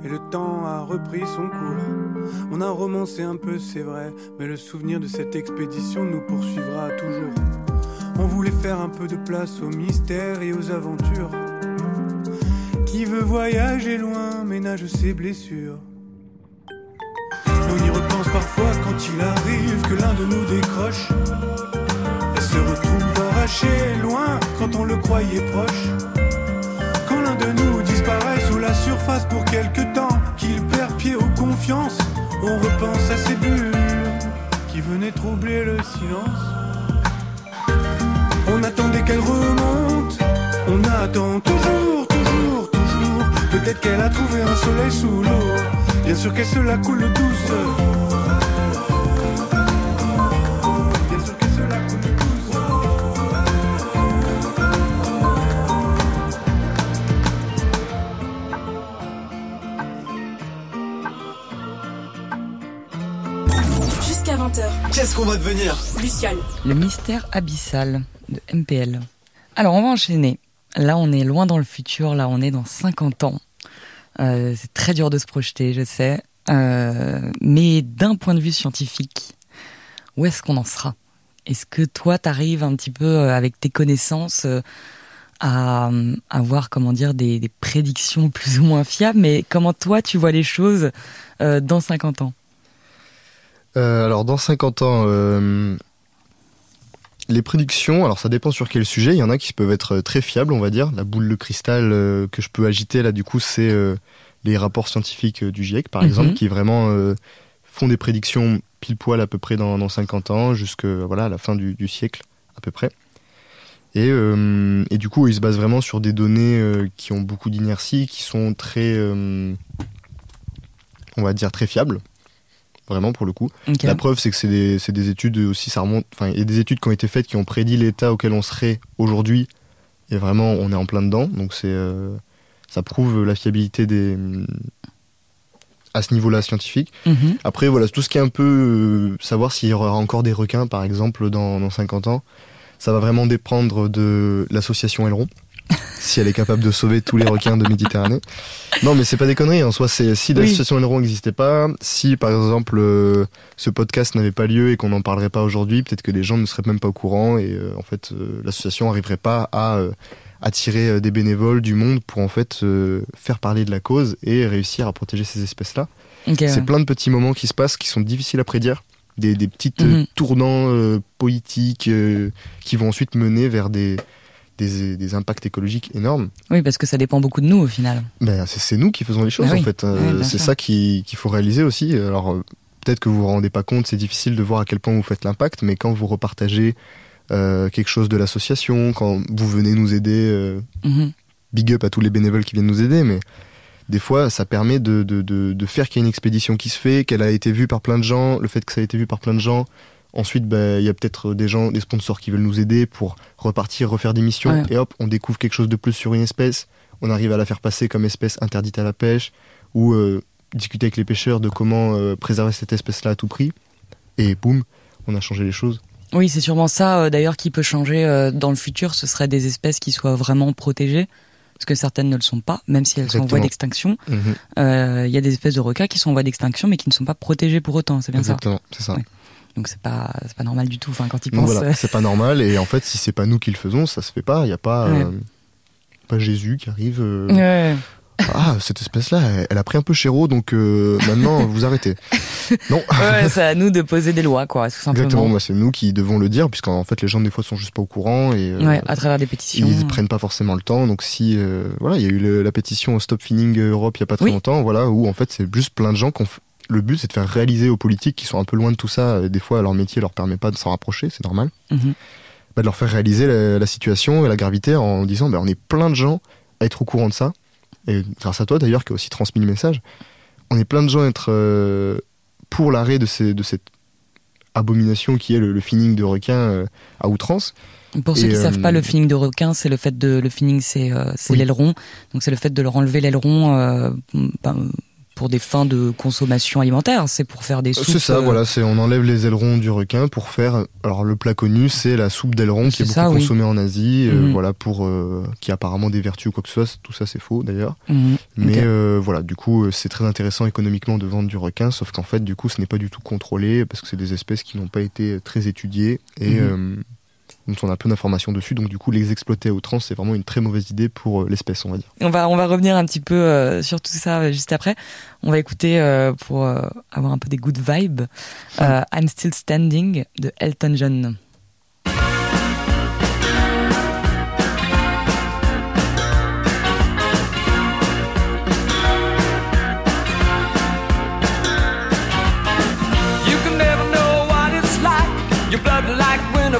et le temps a repris son cours. On a romancé un peu, c'est vrai, mais le souvenir de cette expédition nous poursuivra toujours. On voulait faire un peu de place au mystère et aux aventures. Qui veut voyager loin ménage ses blessures. On y repense parfois quand il arrive que l'un de nous décroche. Et se retrouve arraché loin quand on le croyait proche. Nous disparaît sous la surface pour quelque temps, qu'il perd pied aux confiances, on repense à ces bulles qui venaient troubler le silence. On attendait qu'elle remonte, on attend toujours, toujours, toujours. Peut-être qu'elle a trouvé un soleil sous l'eau, bien sûr qu'elle se la coule douce. Qu'est-ce qu'on va devenir Luciane. Le mystère abyssal de MPL. Alors, on va enchaîner. Là, on est loin dans le futur. Là, on est dans 50 ans. Euh, c'est très dur de se projeter, je sais. Euh, mais d'un point de vue scientifique, où est-ce qu'on en sera? Est-ce que toi, t'arrives un petit peu euh, avec tes connaissances euh, à avoir, comment dire, des, des prédictions plus ou moins fiables? Mais comment toi, tu vois les choses euh, dans 50 ans? Euh, alors, dans 50 ans, euh, les prédictions, alors ça dépend sur quel sujet. Il y en a qui peuvent être très fiables, on va dire. La boule de cristal euh, que je peux agiter, là, du coup, c'est euh, les rapports scientifiques euh, du GIEC, par Mhm. exemple, qui vraiment euh, font des prédictions pile poil à peu près dans, dans 50 ans, jusqu'à voilà, la fin du, du siècle, à peu près. Et, euh, et du coup, ils se basent vraiment sur des données euh, qui ont beaucoup d'inertie, qui sont très, euh, on va dire, très fiables. Vraiment, pour le coup. La preuve, c'est que c'est des, des études aussi, ça remonte. Enfin, il y a des études qui ont été faites qui ont prédit l'état auquel on serait aujourd'hui et vraiment on est en plein dedans. Donc c'est euh, ça prouve la fiabilité des à ce niveau-là scientifique. Mhm. Après, voilà, tout ce qui est un peu euh, savoir s'il y aura encore des requins, par exemple, dans, dans 50 ans, ça va vraiment dépendre de l'association Aileron, si elle est capable de sauver tous les requins de Méditerranée. Non, mais c'est pas des conneries, en soi, c'est si l'association Aileron n'existait pas, si par exemple euh, ce podcast n'avait pas lieu et qu'on n'en parlerait pas aujourd'hui, peut-être que les gens ne seraient même pas au courant et euh, en fait, euh, l'association n'arriverait pas à attirer des bénévoles du monde pour en fait faire parler de la cause et réussir à protéger ces espèces-là. Ouais. C'est plein de petits moments qui se passent qui sont difficiles à prédire. Des, des petites Mhm. tournants politiques qui vont ensuite mener vers des, des, des impacts écologiques énormes. Oui, parce que ça dépend beaucoup de nous au final. Ben, c'est nous qui faisons les choses Ah oui. en fait. Euh, c'est ça qui- qu'il faut réaliser aussi. Alors euh, peut-être que vous vous rendez pas compte, c'est difficile de voir à quel point vous faites l'impact, mais quand vous repartagez euh, quelque chose de l'association, quand vous venez nous aider, euh, Mhm. big up à tous les bénévoles qui viennent nous aider, mais des fois, ça permet de, de, de, de faire qu'il y a une expédition qui se fait, qu'elle a été vue par plein de gens, le fait que ça a été vu par plein de gens. Ensuite, ben, il y a peut-être des gens, des sponsors qui veulent nous aider pour repartir, refaire des missions, Ouais. et hop, on découvre quelque chose de plus sur une espèce, on arrive à la faire passer comme espèce interdite à la pêche, ou euh, discuter avec les pêcheurs de comment euh, préserver cette espèce-là à tout prix, et boum, on a changé les choses. Oui, c'est sûrement ça euh, d'ailleurs qui peut changer euh, dans le futur. Ce serait des espèces qui soient vraiment protégées, parce que certaines ne le sont pas, même si elles sont en voie Exactement. d'extinction. Mhm. Euh, Il y a des espèces de requins qui sont en voie d'extinction, mais qui ne sont pas protégées pour autant. C'est bien Exactement, c'est ça. Ouais. Donc c'est pas c'est pas normal du tout. Enfin, quand ils pensent. voilà, c'est pas normal, et en fait, si c'est pas nous qui le faisons, ça se fait pas. Il y a pas, Ouais. euh, pas Jésus qui arrive. euh, Ouais. Ah, cette espèce-là, elle, a pris un peu chéro, donc euh, maintenant vous arrêtez. Non. Ouais, c'est à nous de poser des lois, quoi, tout simplement. Exactement, c'est nous qui devons le dire, puisqu'en fait les gens des fois sont juste pas au courant et euh, Ouais, à travers des pétitions. ils prennent pas forcément le temps. Donc si, euh, voilà, il y a eu le- la pétition Stop Finning Europe il y a pas très Oui. longtemps, voilà, où en fait c'est juste plein de gens qui ont le but c'est de faire réaliser aux politiques qui sont un peu loin de tout ça. euh, Des fois leur métier leur permet pas de s'en rapprocher, c'est normal. Mhm. Bah, de leur faire réaliser la, la situation et la gravité en disant bah, on est plein de gens à être au courant de ça. Et grâce à toi d'ailleurs qui a aussi transmis le message, on est plein de gens à être euh, pour l'arrêt de, ces, de cette abomination qui est le, le finning de requin euh, à outrance. Pour ceux Et, qui euh, savent pas, le finning de requin, c'est le fait de le finning, c'est euh, Oui. l'aileron. Donc c'est le fait de leur enlever l'aileron ben, pour des fins de consommation alimentaire. C'est pour faire des soupes. C'est ça, euh, voilà, c'est on enlève les ailerons du requin pour faire. Alors le plat connu, c'est la soupe d'aileron qui est, beaucoup oui. consommée en Asie, euh, Mhm. voilà pour euh, qui a apparemment des vertus ou quoi que ce soit. Tout ça c'est faux d'ailleurs. mhm. Mais voilà, du coup, c'est très intéressant économiquement de vendre du requin, sauf qu'en fait, du coup, ce n'est pas du tout contrôlé parce que c'est des espèces qui n'ont pas été très étudiées et Mhm. Dont on a peu d'informations dessus. Donc, du coup, les exploiter à outrance, c'est vraiment une très mauvaise idée pour euh, l'espèce, on va dire. On va, on va revenir un petit peu euh, sur tout ça euh, juste après. On va écouter pour avoir un peu des good vibes I'm Still Standing de Elton John.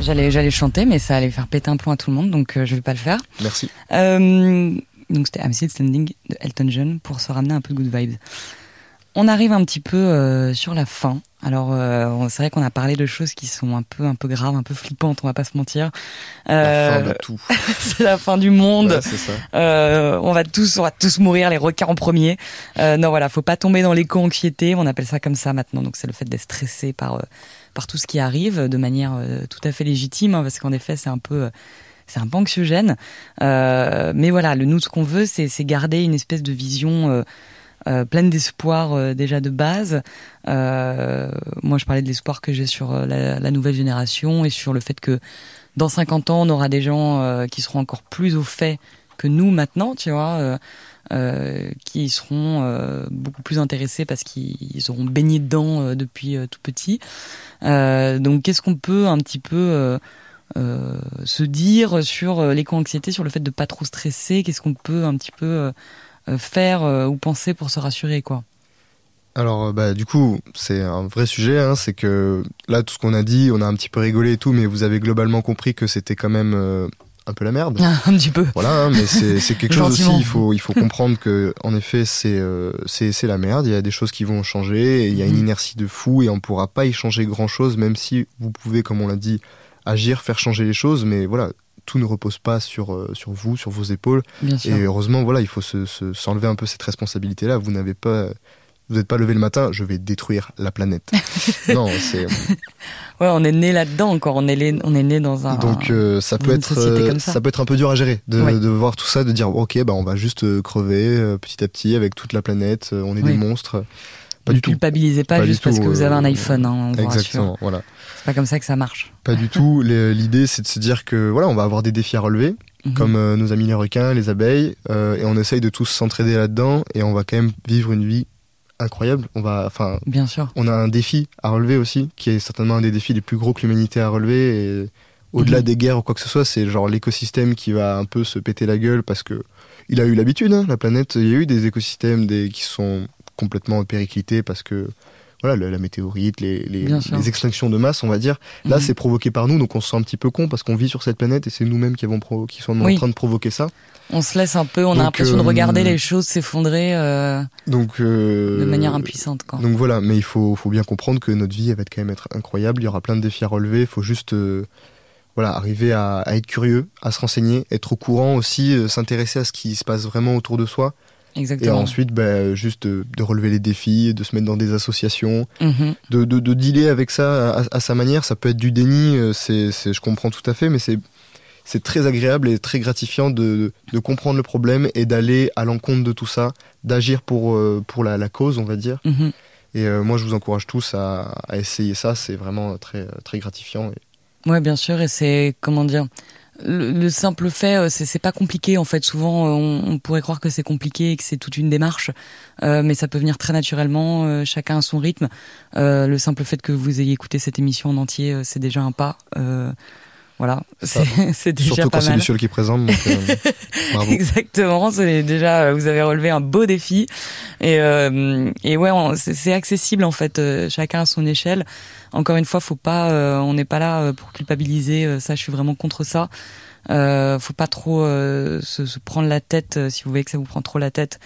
J'allais, j'allais chanter, mais ça allait faire péter un plomb à tout le monde, donc euh, je vais pas le faire. Merci. Euh, donc c'était I'm Still Standing de Elton John pour se ramener un peu de good vibes. On arrive un petit peu euh, sur la fin. Alors euh, c'est vrai qu'on a parlé de choses qui sont un peu un peu graves, un peu flippantes, on va pas se mentir. La Euh, fin de tout. c'est la fin du monde. Ouais, ça. Euh, on va tous, on va tous mourir, les requins en premier. Euh, non, voilà, faut pas tomber dans l'éco-anxiété. On appelle ça comme ça maintenant. Donc c'est le fait d'être stressé par euh, par tout ce qui arrive de manière euh, tout à fait légitime, hein, parce qu'en effet, c'est un peu euh, c'est un peu anxiogène. Euh, mais voilà, le nous, ce qu'on veut, c'est c'est garder une espèce de vision. Euh, pleine d'espoir euh, déjà de base. Euh, moi, je parlais de l'espoir que j'ai sur euh, la, la nouvelle génération et sur le fait que dans 50 ans, on aura des gens qui seront encore plus au fait que nous maintenant, tu vois, qui seront beaucoup plus intéressés parce qu'ils auront baigné dedans depuis tout petit. Donc, qu'est-ce qu'on peut un petit peu euh, se dire sur l'éco-anxiété, sur le fait de pas trop stresser? Qu'est-ce qu'on peut un petit peu faire euh, ou penser pour se rassurer, quoi Alors, euh, bah, du coup, c'est un vrai sujet. Hein, c'est que là, tout ce qu'on a dit, on a un petit peu rigolé et tout, mais vous avez globalement compris que c'était quand même euh, un peu la merde. Un petit peu. Voilà, hein, mais c'est quelque chose aussi. Il faut, il faut comprendre que, en effet, c'est euh, c'est la merde. Il y a des choses qui vont changer. Il y a une Mhm. inertie de fou et on pourra pas y changer grand chose, même si vous pouvez, comme on l'a dit, agir, faire changer les choses. Mais voilà, tout ne repose pas sur euh, sur vous, sur vos épaules. Bien sûr. Et heureusement, voilà, il faut se se- s'enlever un peu cette responsabilité-là. Vous n'avez pas vous n'êtes pas levé le matin, je vais détruire la planète. non, c'est Ouais, on est né là-dedans encore. On est, né- on est né dans un. donc euh, ça peut être euh, ça. ça. peut être un peu dur à gérer de, Ouais. de voir tout ça, de dire ok bah on va juste euh, crever euh, petit à petit avec toute la planète, euh, on est Oui. des monstres. Pas ne du tout. culpabilisez pas, Pas juste parce tout, que vous avez un euh, iPhone. Hein, on. Exactement, voilà. C'est pas comme ça que ça marche. Pas du tout. L'idée c'est de se dire que voilà on va avoir des défis à relever, Mhm. comme euh, nos amis les requins, les abeilles, euh, et on essaye de tous s'entraider là-dedans et on va quand même vivre une vie incroyable. On va enfin Bien sûr. on a un défi à relever aussi, qui est certainement un des défis les plus gros que l'humanité a relevé. Et au-delà Mhm. des guerres ou quoi que ce soit, c'est genre l'écosystème qui va un peu se péter la gueule parce que il a eu l'habitude, hein, la planète. Il y a eu des écosystèmes des, qui sont complètement périclités parce que voilà, la météorite, les, extinctions de masse, on va dire. Là, Mhm. c'est provoqué par nous, donc on se sent un petit peu con parce qu'on vit sur cette planète et c'est nous-mêmes qui, avons qui sommes Oui. en train de provoquer ça. On se laisse un peu, on a l'impression de euh, regarder les choses s'effondrer euh, Donc, euh, de manière impuissante. Quoi. Donc voilà, mais il faut, faut bien comprendre que notre vie elle va quand même être incroyable. Il y aura plein de défis à relever. Il faut juste euh, voilà, arriver à, à être curieux, à se renseigner, être au courant aussi, euh, s'intéresser à ce qui se passe vraiment autour de soi. Et ensuite, bah, juste de, de relever les défis, de se mettre dans des associations, Mhm. de, de, de dealer avec ça à, à sa manière. Ça peut être du déni, euh, c'est, je comprends tout à fait, mais c'est, c'est très agréable et très gratifiant de, de comprendre le problème et d'aller à l'encontre de tout ça, d'agir pour, euh, pour la, la cause, on va dire. Mhm. Et euh, moi, je vous encourage tous à, à essayer ça. C'est vraiment très, très gratifiant. Et- Ouais, bien sûr, et c'est comment dire. Le, le simple fait, euh, c'est pas compliqué en fait. Souvent, euh, on, pourrait croire que c'est compliqué et que c'est toute une démarche, euh, mais ça peut venir très naturellement. chacun à son rythme. Euh, le simple fait que vous ayez écouté cette émission en entier, c'est déjà un pas. Voilà, c'est déjà Surtout pas quand c'est. Luciole qui présente. Donc, euh. Exactement, c'est déjà euh, vous avez relevé un beau défi et euh, et ouais, c'est accessible en fait, euh, chacun à son échelle. Encore une fois, faut pas, euh, on n'est pas là pour culpabiliser. ça, je suis vraiment contre ça. Euh, faut pas trop se, se prendre la tête. si vous voyez que ça vous prend trop la tête,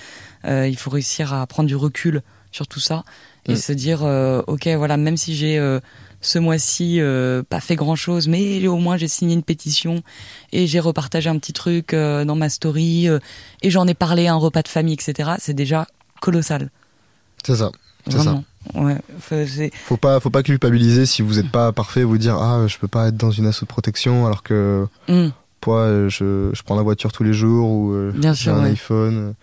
euh, il faut réussir à prendre du recul sur tout ça et Mm. se dire, euh, ok, voilà, même si j'ai euh, ce mois-ci euh, pas fait grand-chose, mais au moins j'ai signé une pétition et j'ai repartagé un petit truc dans ma story et j'en ai parlé à un repas de famille, etc. C'est déjà colossal. C'est ça. C'est ça. Ouais. Faut pas, faut pas culpabiliser si vous n'êtes pas parfait. Vous dire ah, je peux pas être dans une asso de protection alors que Mm. moi, euh, je, je prends la voiture tous les jours ou j'ai un ouais. iPhone.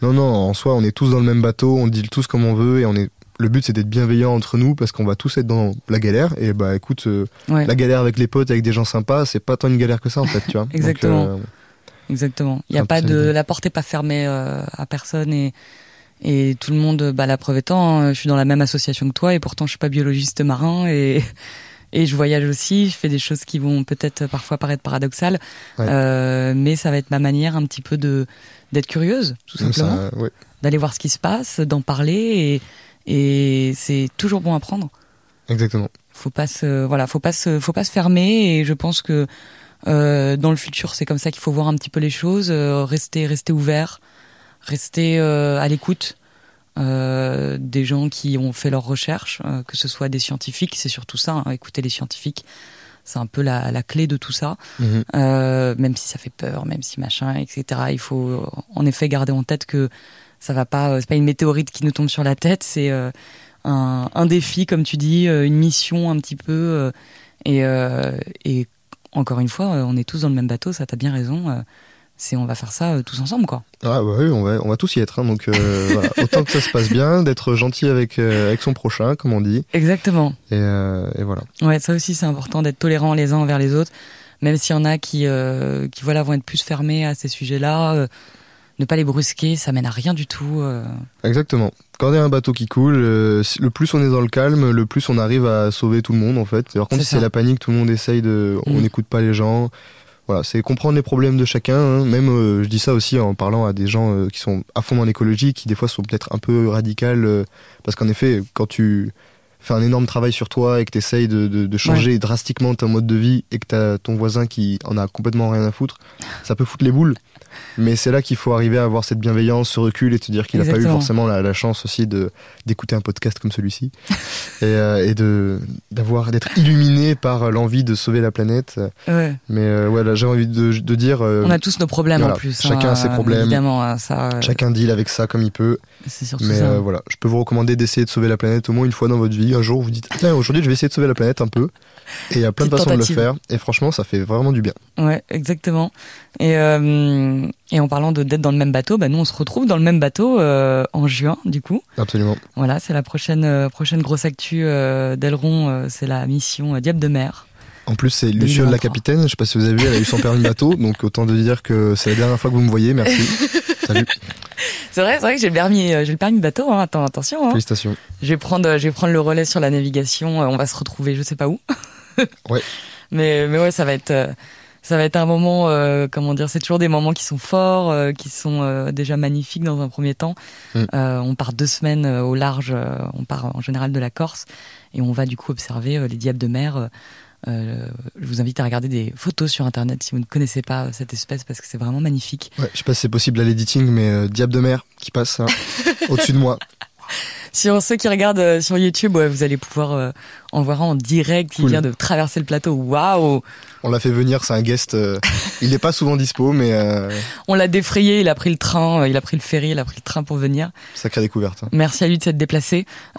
Non, non. En soi, on est tous dans le même bateau. On deal tous comme on veut et on est. Le but, c'est d'être bienveillant entre nous parce qu'on va tous être dans la galère. Et bah, écoute, euh, Ouais. la galère avec les potes, avec des gens sympas, c'est pas tant une galère que ça en fait, tu vois. Donc, Exactement. euh, Exactement. Il y a pas de la porte est pas fermée euh, à personne et et tout le monde. Bah la preuve étant, hein, je suis dans la même association que toi et pourtant je suis pas biologiste marin et et je voyage aussi. Je fais des choses qui vont peut-être parfois paraître paradoxales, Ouais. euh, mais ça va être ma manière un petit peu de d'être curieuse, tout simplement, ouais. d'aller voir ce qui se passe, d'en parler et c'est toujours bon à prendre. Exactement. Faut pas se, voilà, faut pas se, faut pas se fermer. Et je pense que euh, dans le futur, c'est comme ça qu'il faut voir un petit peu les choses. euh, rester, rester ouvert, rester euh, à l'écoute des gens qui ont fait leurs recherches, que ce soit des scientifiques. C'est surtout ça. hein, écouter les scientifiques, c'est un peu la, la clé de tout ça. Mhm. Même si ça fait peur, même si machin, etc. Il faut en effet garder en tête que ça va pas, euh, c'est pas une météorite qui nous tombe sur la tête, c'est euh, un, un défi, comme tu dis, euh, une mission un petit peu. et, et encore une fois, on est tous dans le même bateau, ça t'as bien raison. c'est on va faire ça euh, tous ensemble, quoi. Ah bah oui, on va, on va tous y être. hein, donc euh, voilà. autant que ça se passe bien, d'être gentil avec, euh, avec son prochain, comme on dit. Exactement. Et, et voilà. Ouais, ça aussi c'est important d'être tolérant les uns envers les autres, même s'il y en a qui, qui voilà vont être plus fermés à ces sujets-là. Ne pas les brusquer, ça mène à rien du tout. euh. Exactement. Quand il y a un bateau qui coule, euh, le plus on est dans le calme, le plus on arrive à sauver tout le monde en fait. Par contre, C'est si c'est la panique, tout le monde essaye de, on Mm. n'écoute pas les gens. Voilà, c'est comprendre les problèmes de chacun. hein. Même, euh, je dis ça aussi en parlant à des gens qui sont à fond dans l'écologie, qui des fois sont peut-être un peu radicales, parce qu'en effet, quand tu fais un énorme travail sur toi et que tu essayes de, de- de changer drastiquement ton mode de vie et que tu as ton voisin qui en a complètement rien à foutre, ça peut foutre les boules. Mais c'est là qu'il faut arriver à avoir cette bienveillance, ce recul et te dire qu'il n'a pas eu forcément la, la chance aussi d'écouter un podcast comme celui-ci et, euh, et de d'avoir d'être illuminé par l'envie de sauver la planète. Ouais. Mais euh, ouais, là, j'ai envie de, de dire, euh, On a tous nos problèmes voilà, en plus. chacun hein, a ses problèmes. Évidemment, hein, ça. euh, chacun deal avec ça comme il peut. C'est surtout Mais ça. voilà, je peux vous recommander d'essayer de sauver la planète au moins une fois dans votre vie. Un jour, vous dites, tiens, aujourd'hui, je vais essayer de sauver la planète un peu. Et il y a plein de façons tentative. de le faire. Et franchement, ça fait vraiment du bien. Ouais, exactement. Et, euh, et en parlant de d'être dans le même bateau, bah nous on se retrouve dans le même bateau euh, en juin, du coup. Absolument. Voilà, c'est la prochaine euh, prochaine grosse actu d'Aileron, euh, c'est la mission Diable de mer. En plus, c'est Luciole la 2023. capitaine. Je sais pas si vous avez vu, elle a eu son permis bateau. Donc, autant de dire que c'est la dernière fois que vous me voyez. Merci. Salut. C'est vrai, c'est vrai que j'ai le permis, j'ai le permis bateau. Hein, attends, attention. Hein. Félicitations. Je vais prendre, je vais prendre le relais sur la navigation. euh, On va se retrouver, je sais pas où. Ouais. Mais mais ouais, ça va être. euh, ça va être un moment, euh, comment dire, c'est toujours des moments qui sont forts, euh, qui sont euh, déjà magnifiques dans un premier temps. Mm. On part deux semaines au large, on part en général de la Corse, et on va du coup observer les diables de mer. Euh, je vous invite à regarder des photos sur internet si vous ne connaissez pas cette espèce parce que c'est vraiment magnifique. Ouais, je sais pas si c'est possible à l'editing, mais euh, Diable de mer qui passe hein, au-dessus de moi. Sur ceux qui regardent euh, sur YouTube, ouais, vous allez pouvoir en voir un en direct qui Cool. vient de traverser le plateau. Waouh On l'a fait venir, c'est un guest. il n'est pas souvent dispo, mais On l'a défrayé, il a pris le train, il a pris le ferry, il a pris le train pour venir. sacrée découverte. hein. Merci à lui de s'être déplacé.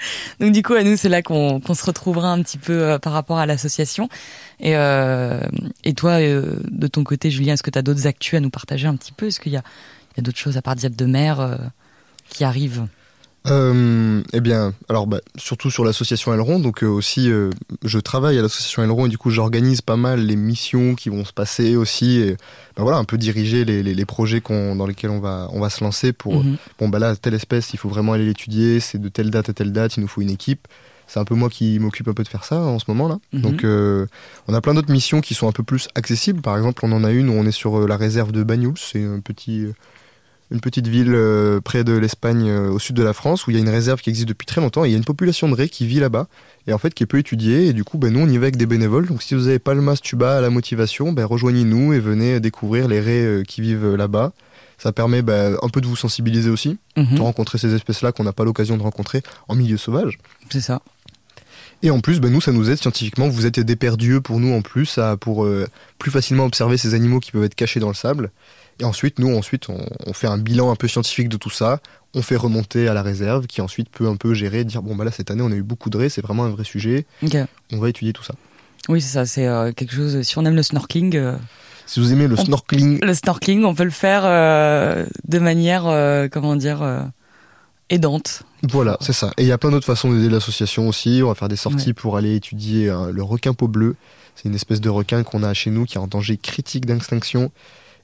Donc du coup, à nous, c'est là qu'on se retrouvera un petit peu euh, par rapport à l'association. Et, euh, et toi, euh, de ton côté, Julien, est-ce que tu as d'autres actus à nous partager un petit peu? Est-ce qu'il y a, a d'autres choses à part Diable de mer qui arrivent? Euh, eh bien, alors bah, surtout sur l'association Aileron, donc euh, aussi euh, je travaille à l'association Aileron et du coup j'organise pas mal les missions qui vont se passer aussi et bah, voilà un peu diriger les, les, les projets dans lesquels on va on va se lancer pour Mhm. bon bah là telle espèce il faut vraiment aller l'étudier c'est de telle date à telle date il nous faut une équipe c'est un peu moi qui m'occupe un peu de faire ça en ce moment là Mhm. donc euh, on a plein d'autres missions qui sont un peu plus accessibles par exemple on en a une où on est sur euh, la réserve de Banyuls c'est un petit euh, une petite ville euh, près de l'Espagne, euh, au sud de la France, où il y a une réserve qui existe depuis très longtemps. Et il y a une population de raies qui vit là-bas, et en fait qui est peu étudiée. Et du coup, ben, nous, on y va avec des bénévoles. Donc si vous n'avez pas le mastuba à la motivation, ben, rejoignez-nous et venez découvrir les raies euh, qui vivent là-bas. Ça permet ben, un peu de vous sensibiliser aussi, Mhm. de rencontrer ces espèces-là qu'on n'a pas l'occasion de rencontrer en milieu sauvage. C'est ça. Et en plus, ben, nous, ça nous aide scientifiquement. Vous êtes des perdieux pour nous en plus, à, pour euh, plus facilement observer ces animaux qui peuvent être cachés dans le sable. Et ensuite, nous, ensuite, on, on fait un bilan un peu scientifique de tout ça. On fait remonter à la réserve, qui ensuite peut un peu gérer, dire bon bah là cette année on a eu beaucoup de raies, c'est vraiment un vrai sujet. On va étudier tout ça. Oui, c'est ça. C'est euh, quelque chose. Si on aime le snorkeling, euh, Si vous aimez le On- snorkeling, le snorkeling, on peut le faire euh, de manière, comment dire, aidante. voilà, c'est ça. Et il y a plein d'autres façons d'aider l'association aussi. On va faire des sorties Ouais. pour aller étudier le requin peau bleu. C'est une espèce de requin qu'on a chez nous qui est en danger critique d'extinction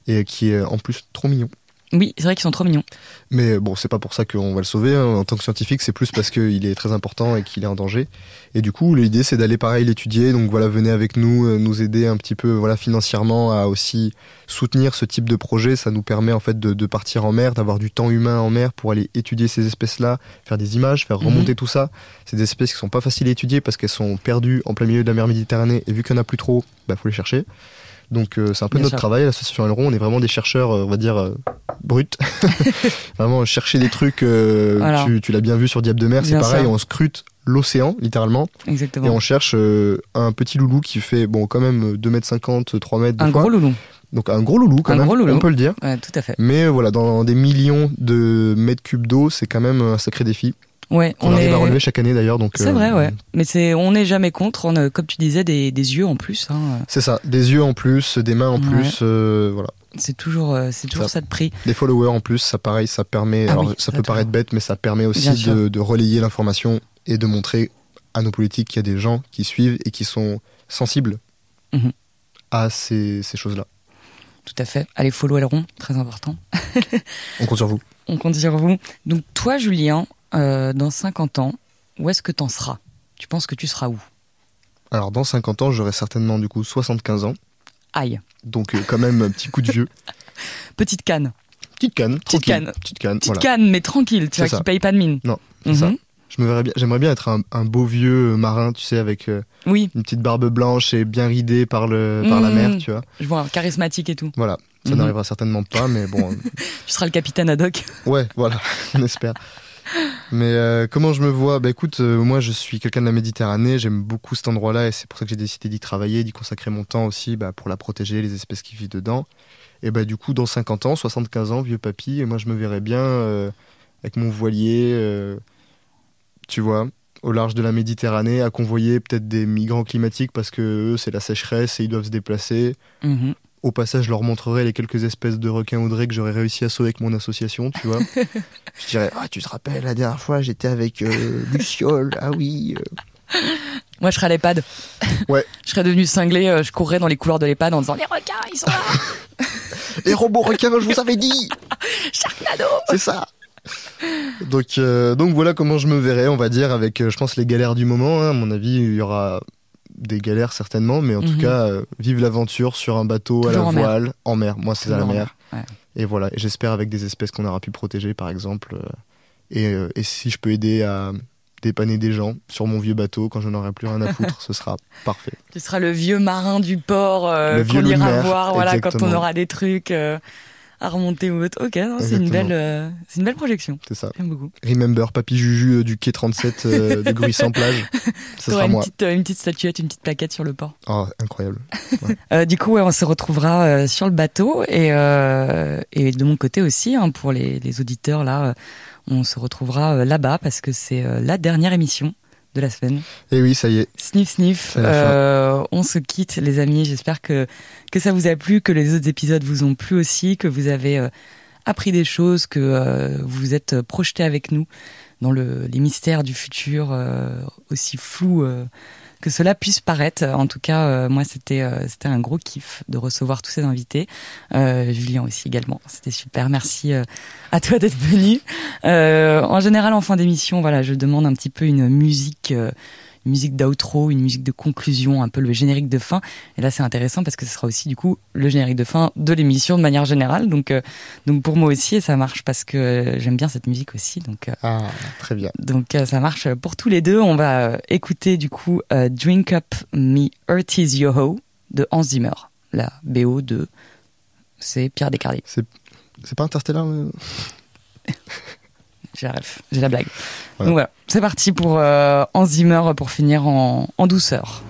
et qui est en plus trop mignon. Oui, c'est vrai qu'ils sont trop mignons. Mais bon, c'est pas pour ça qu'on va le sauver. hein. En tant que scientifique, c'est plus parce qu'il est très important et qu'il est en danger. Et du coup, l'idée, c'est d'aller pareil l'étudier. Donc voilà, venez avec nous, euh, nous aider un petit peu voilà, financièrement à aussi soutenir ce type de projet. Ça nous permet en fait de, de partir en mer, d'avoir du temps humain en mer pour aller étudier ces espèces-là, faire des images, faire remonter tout ça. C'est des espèces qui sont pas faciles à étudier parce qu'elles sont perdues en plein milieu de la mer Méditerranée. Et vu qu'il y en a plus trop, bah faut les chercher. Donc euh, c'est un peu Bien notre sûr. travail, l'association Aileron. On est vraiment des chercheurs, euh, on va dire, euh, bruts. vraiment chercher des trucs. euh, Voilà. Tu, tu l'as bien vu sur Diable de mer, c'est pareil. sûr. On scrute l'océan, littéralement. Exactement. Et on cherche un petit loulou qui fait, bon, quand même 2m50, 3 mètres. des Un fois. gros loulou. Donc un gros loulou, quand Un même. gros loulou. On peut le dire. Ouais, tout à fait. Mais voilà, dans des millions de mètres cubes d'eau, c'est quand même un sacré défi. Ouais, Qu'on on arrive est. à relever chaque année d'ailleurs. donc C'est euh, vrai, ouais. Mais c'est, on n'est jamais contre. On a, comme tu disais, des, des yeux en plus. Hein. C'est ça, des yeux en plus, des mains en Ouais. plus, euh, voilà. C'est toujours, euh, c'est toujours Ça. ça de prix. Des followers en plus, ça pareil, ça permet. Ah alors oui, ça ça, peut paraître bête, mais ça permet aussi de, de relayer l'information et de montrer à nos politiques qu'il y a des gens qui suivent et qui sont sensibles Mhm. à ces, ces choses-là. Tout à fait. Allez, follow Aileron, très important. On compte sur vous. On compte sur vous. Donc toi, Julien, euh, dans 50 ans, où est-ce que t'en seras? Tu penses que tu seras où? Alors dans 50 ans, j'aurai certainement du coup 75 ans, Aïe. donc euh, quand même un petit coup de vieux. Petite canne. Petite canne, Petite canne. petite canne. Petite voilà. canne, mais tranquille, tu vois, ça. qui paye pas de mine. Non, c'est Mhm. ça. Je me verrais bien. J'aimerais bien être un, un beau vieux marin, tu sais, avec euh, Oui, une petite barbe blanche et bien ridé par le par la Mhm. mer, tu vois. je vois, charismatique et tout. Voilà. Ça Mhm. n'arrivera certainement pas, mais bon. Tu seras le capitaine ad hoc. Ouais, voilà, on espère. Mais euh, comment je me vois? Bah écoute, euh, moi je suis quelqu'un de la Méditerranée, j'aime beaucoup cet endroit-là et c'est pour ça que j'ai décidé d'y travailler, d'y consacrer mon temps aussi bah, pour la protéger, les espèces qui vivent dedans. Et bah du coup, dans 50 ans, 75 ans, vieux papy, et moi je me verrais bien euh, avec mon voilier, tu vois, au large de la Méditerranée, à convoyer peut-être des migrants climatiques parce que eux c'est la sécheresse et ils doivent se déplacer. Mhm. Au passage, je leur montrerai les quelques espèces de requins raies que j'aurais réussi à sauver avec mon association, tu vois. je dirais, ah, tu te rappelles, la dernière fois, j'étais avec euh, Luciole, ah oui. euh. Moi, je serais à l'EHPAD. Ouais. je serais devenu cinglé, euh, je courrais dans les couloirs de l'EHPAD en disant Les requins, ils sont là Les robots requins, je vous avais dit Sharknado C'est ça donc, euh, donc voilà comment je me verrais, on va dire, avec, euh, je pense, les galères du moment. hein. À mon avis, il y aura des galères certainement, mais en tout Mhm. cas, euh, vive l'aventure sur un bateau à la mer. voile, en mer. Moi, c'est à la mer. mer, ouais. Et voilà, j'espère avec des espèces qu'on aura pu protéger, par exemple. euh, et, euh, et si je peux aider à dépanner des gens sur mon vieux bateau quand je n'aurai plus rien à foutre, ce sera parfait. Tu seras le vieux marin du port qu'on ira voir voilà, quand on aura des trucs à remonter ou autre. Ok, c'est une, belle, euh, c'est une belle projection. C'est ça. J'aime beaucoup. Remember, Papy Juju euh, du quai 37 euh, de Gruy-sans-Plage. Ce T'auras sera une moi. petite, euh, une petite statuette, une petite plaquette sur le port. Oh, incroyable. Du coup, ouais, on se retrouvera sur le bateau et, et de mon côté aussi, hein, pour les, les auditeurs là, on se retrouvera là-bas parce que c'est la dernière émission de la semaine. Et oui, ça y est. Sniff sniff, euh, on se quitte les amis. J'espère que que ça vous a plu, que les autres épisodes vous ont plu aussi, que vous avez euh, appris des choses, que euh, vous vous êtes projeté avec nous dans le, les mystères du futur euh, aussi flous euh, que cela puisse paraître. En tout cas, euh, moi c'était euh, c'était un gros kiff de recevoir tous ces invités. Euh, Julien aussi également, c'était super. Merci euh, à toi d'être venu. En général, en fin d'émission, voilà, je demande un petit peu une musique. Musique d'outro, une musique de conclusion, un peu le générique de fin. Et là, c'est intéressant parce que ce sera aussi du coup le générique de fin de l'émission de manière générale. Donc, euh, donc pour moi aussi, et ça marche parce que euh, j'aime bien cette musique aussi. Donc, euh, Ah, très bien. donc euh, ça marche pour tous les deux. On va écouter du coup Drink Up Me Earth Is Yo-Ho de Hans Zimmer, la BO de c'est Pierre Descartes. C'est pas Interstellar euh J'ai la ref, j'ai la blague. Voilà. Donc voilà, c'est parti pour euh, Hans Zimmer pour finir en, en douceur.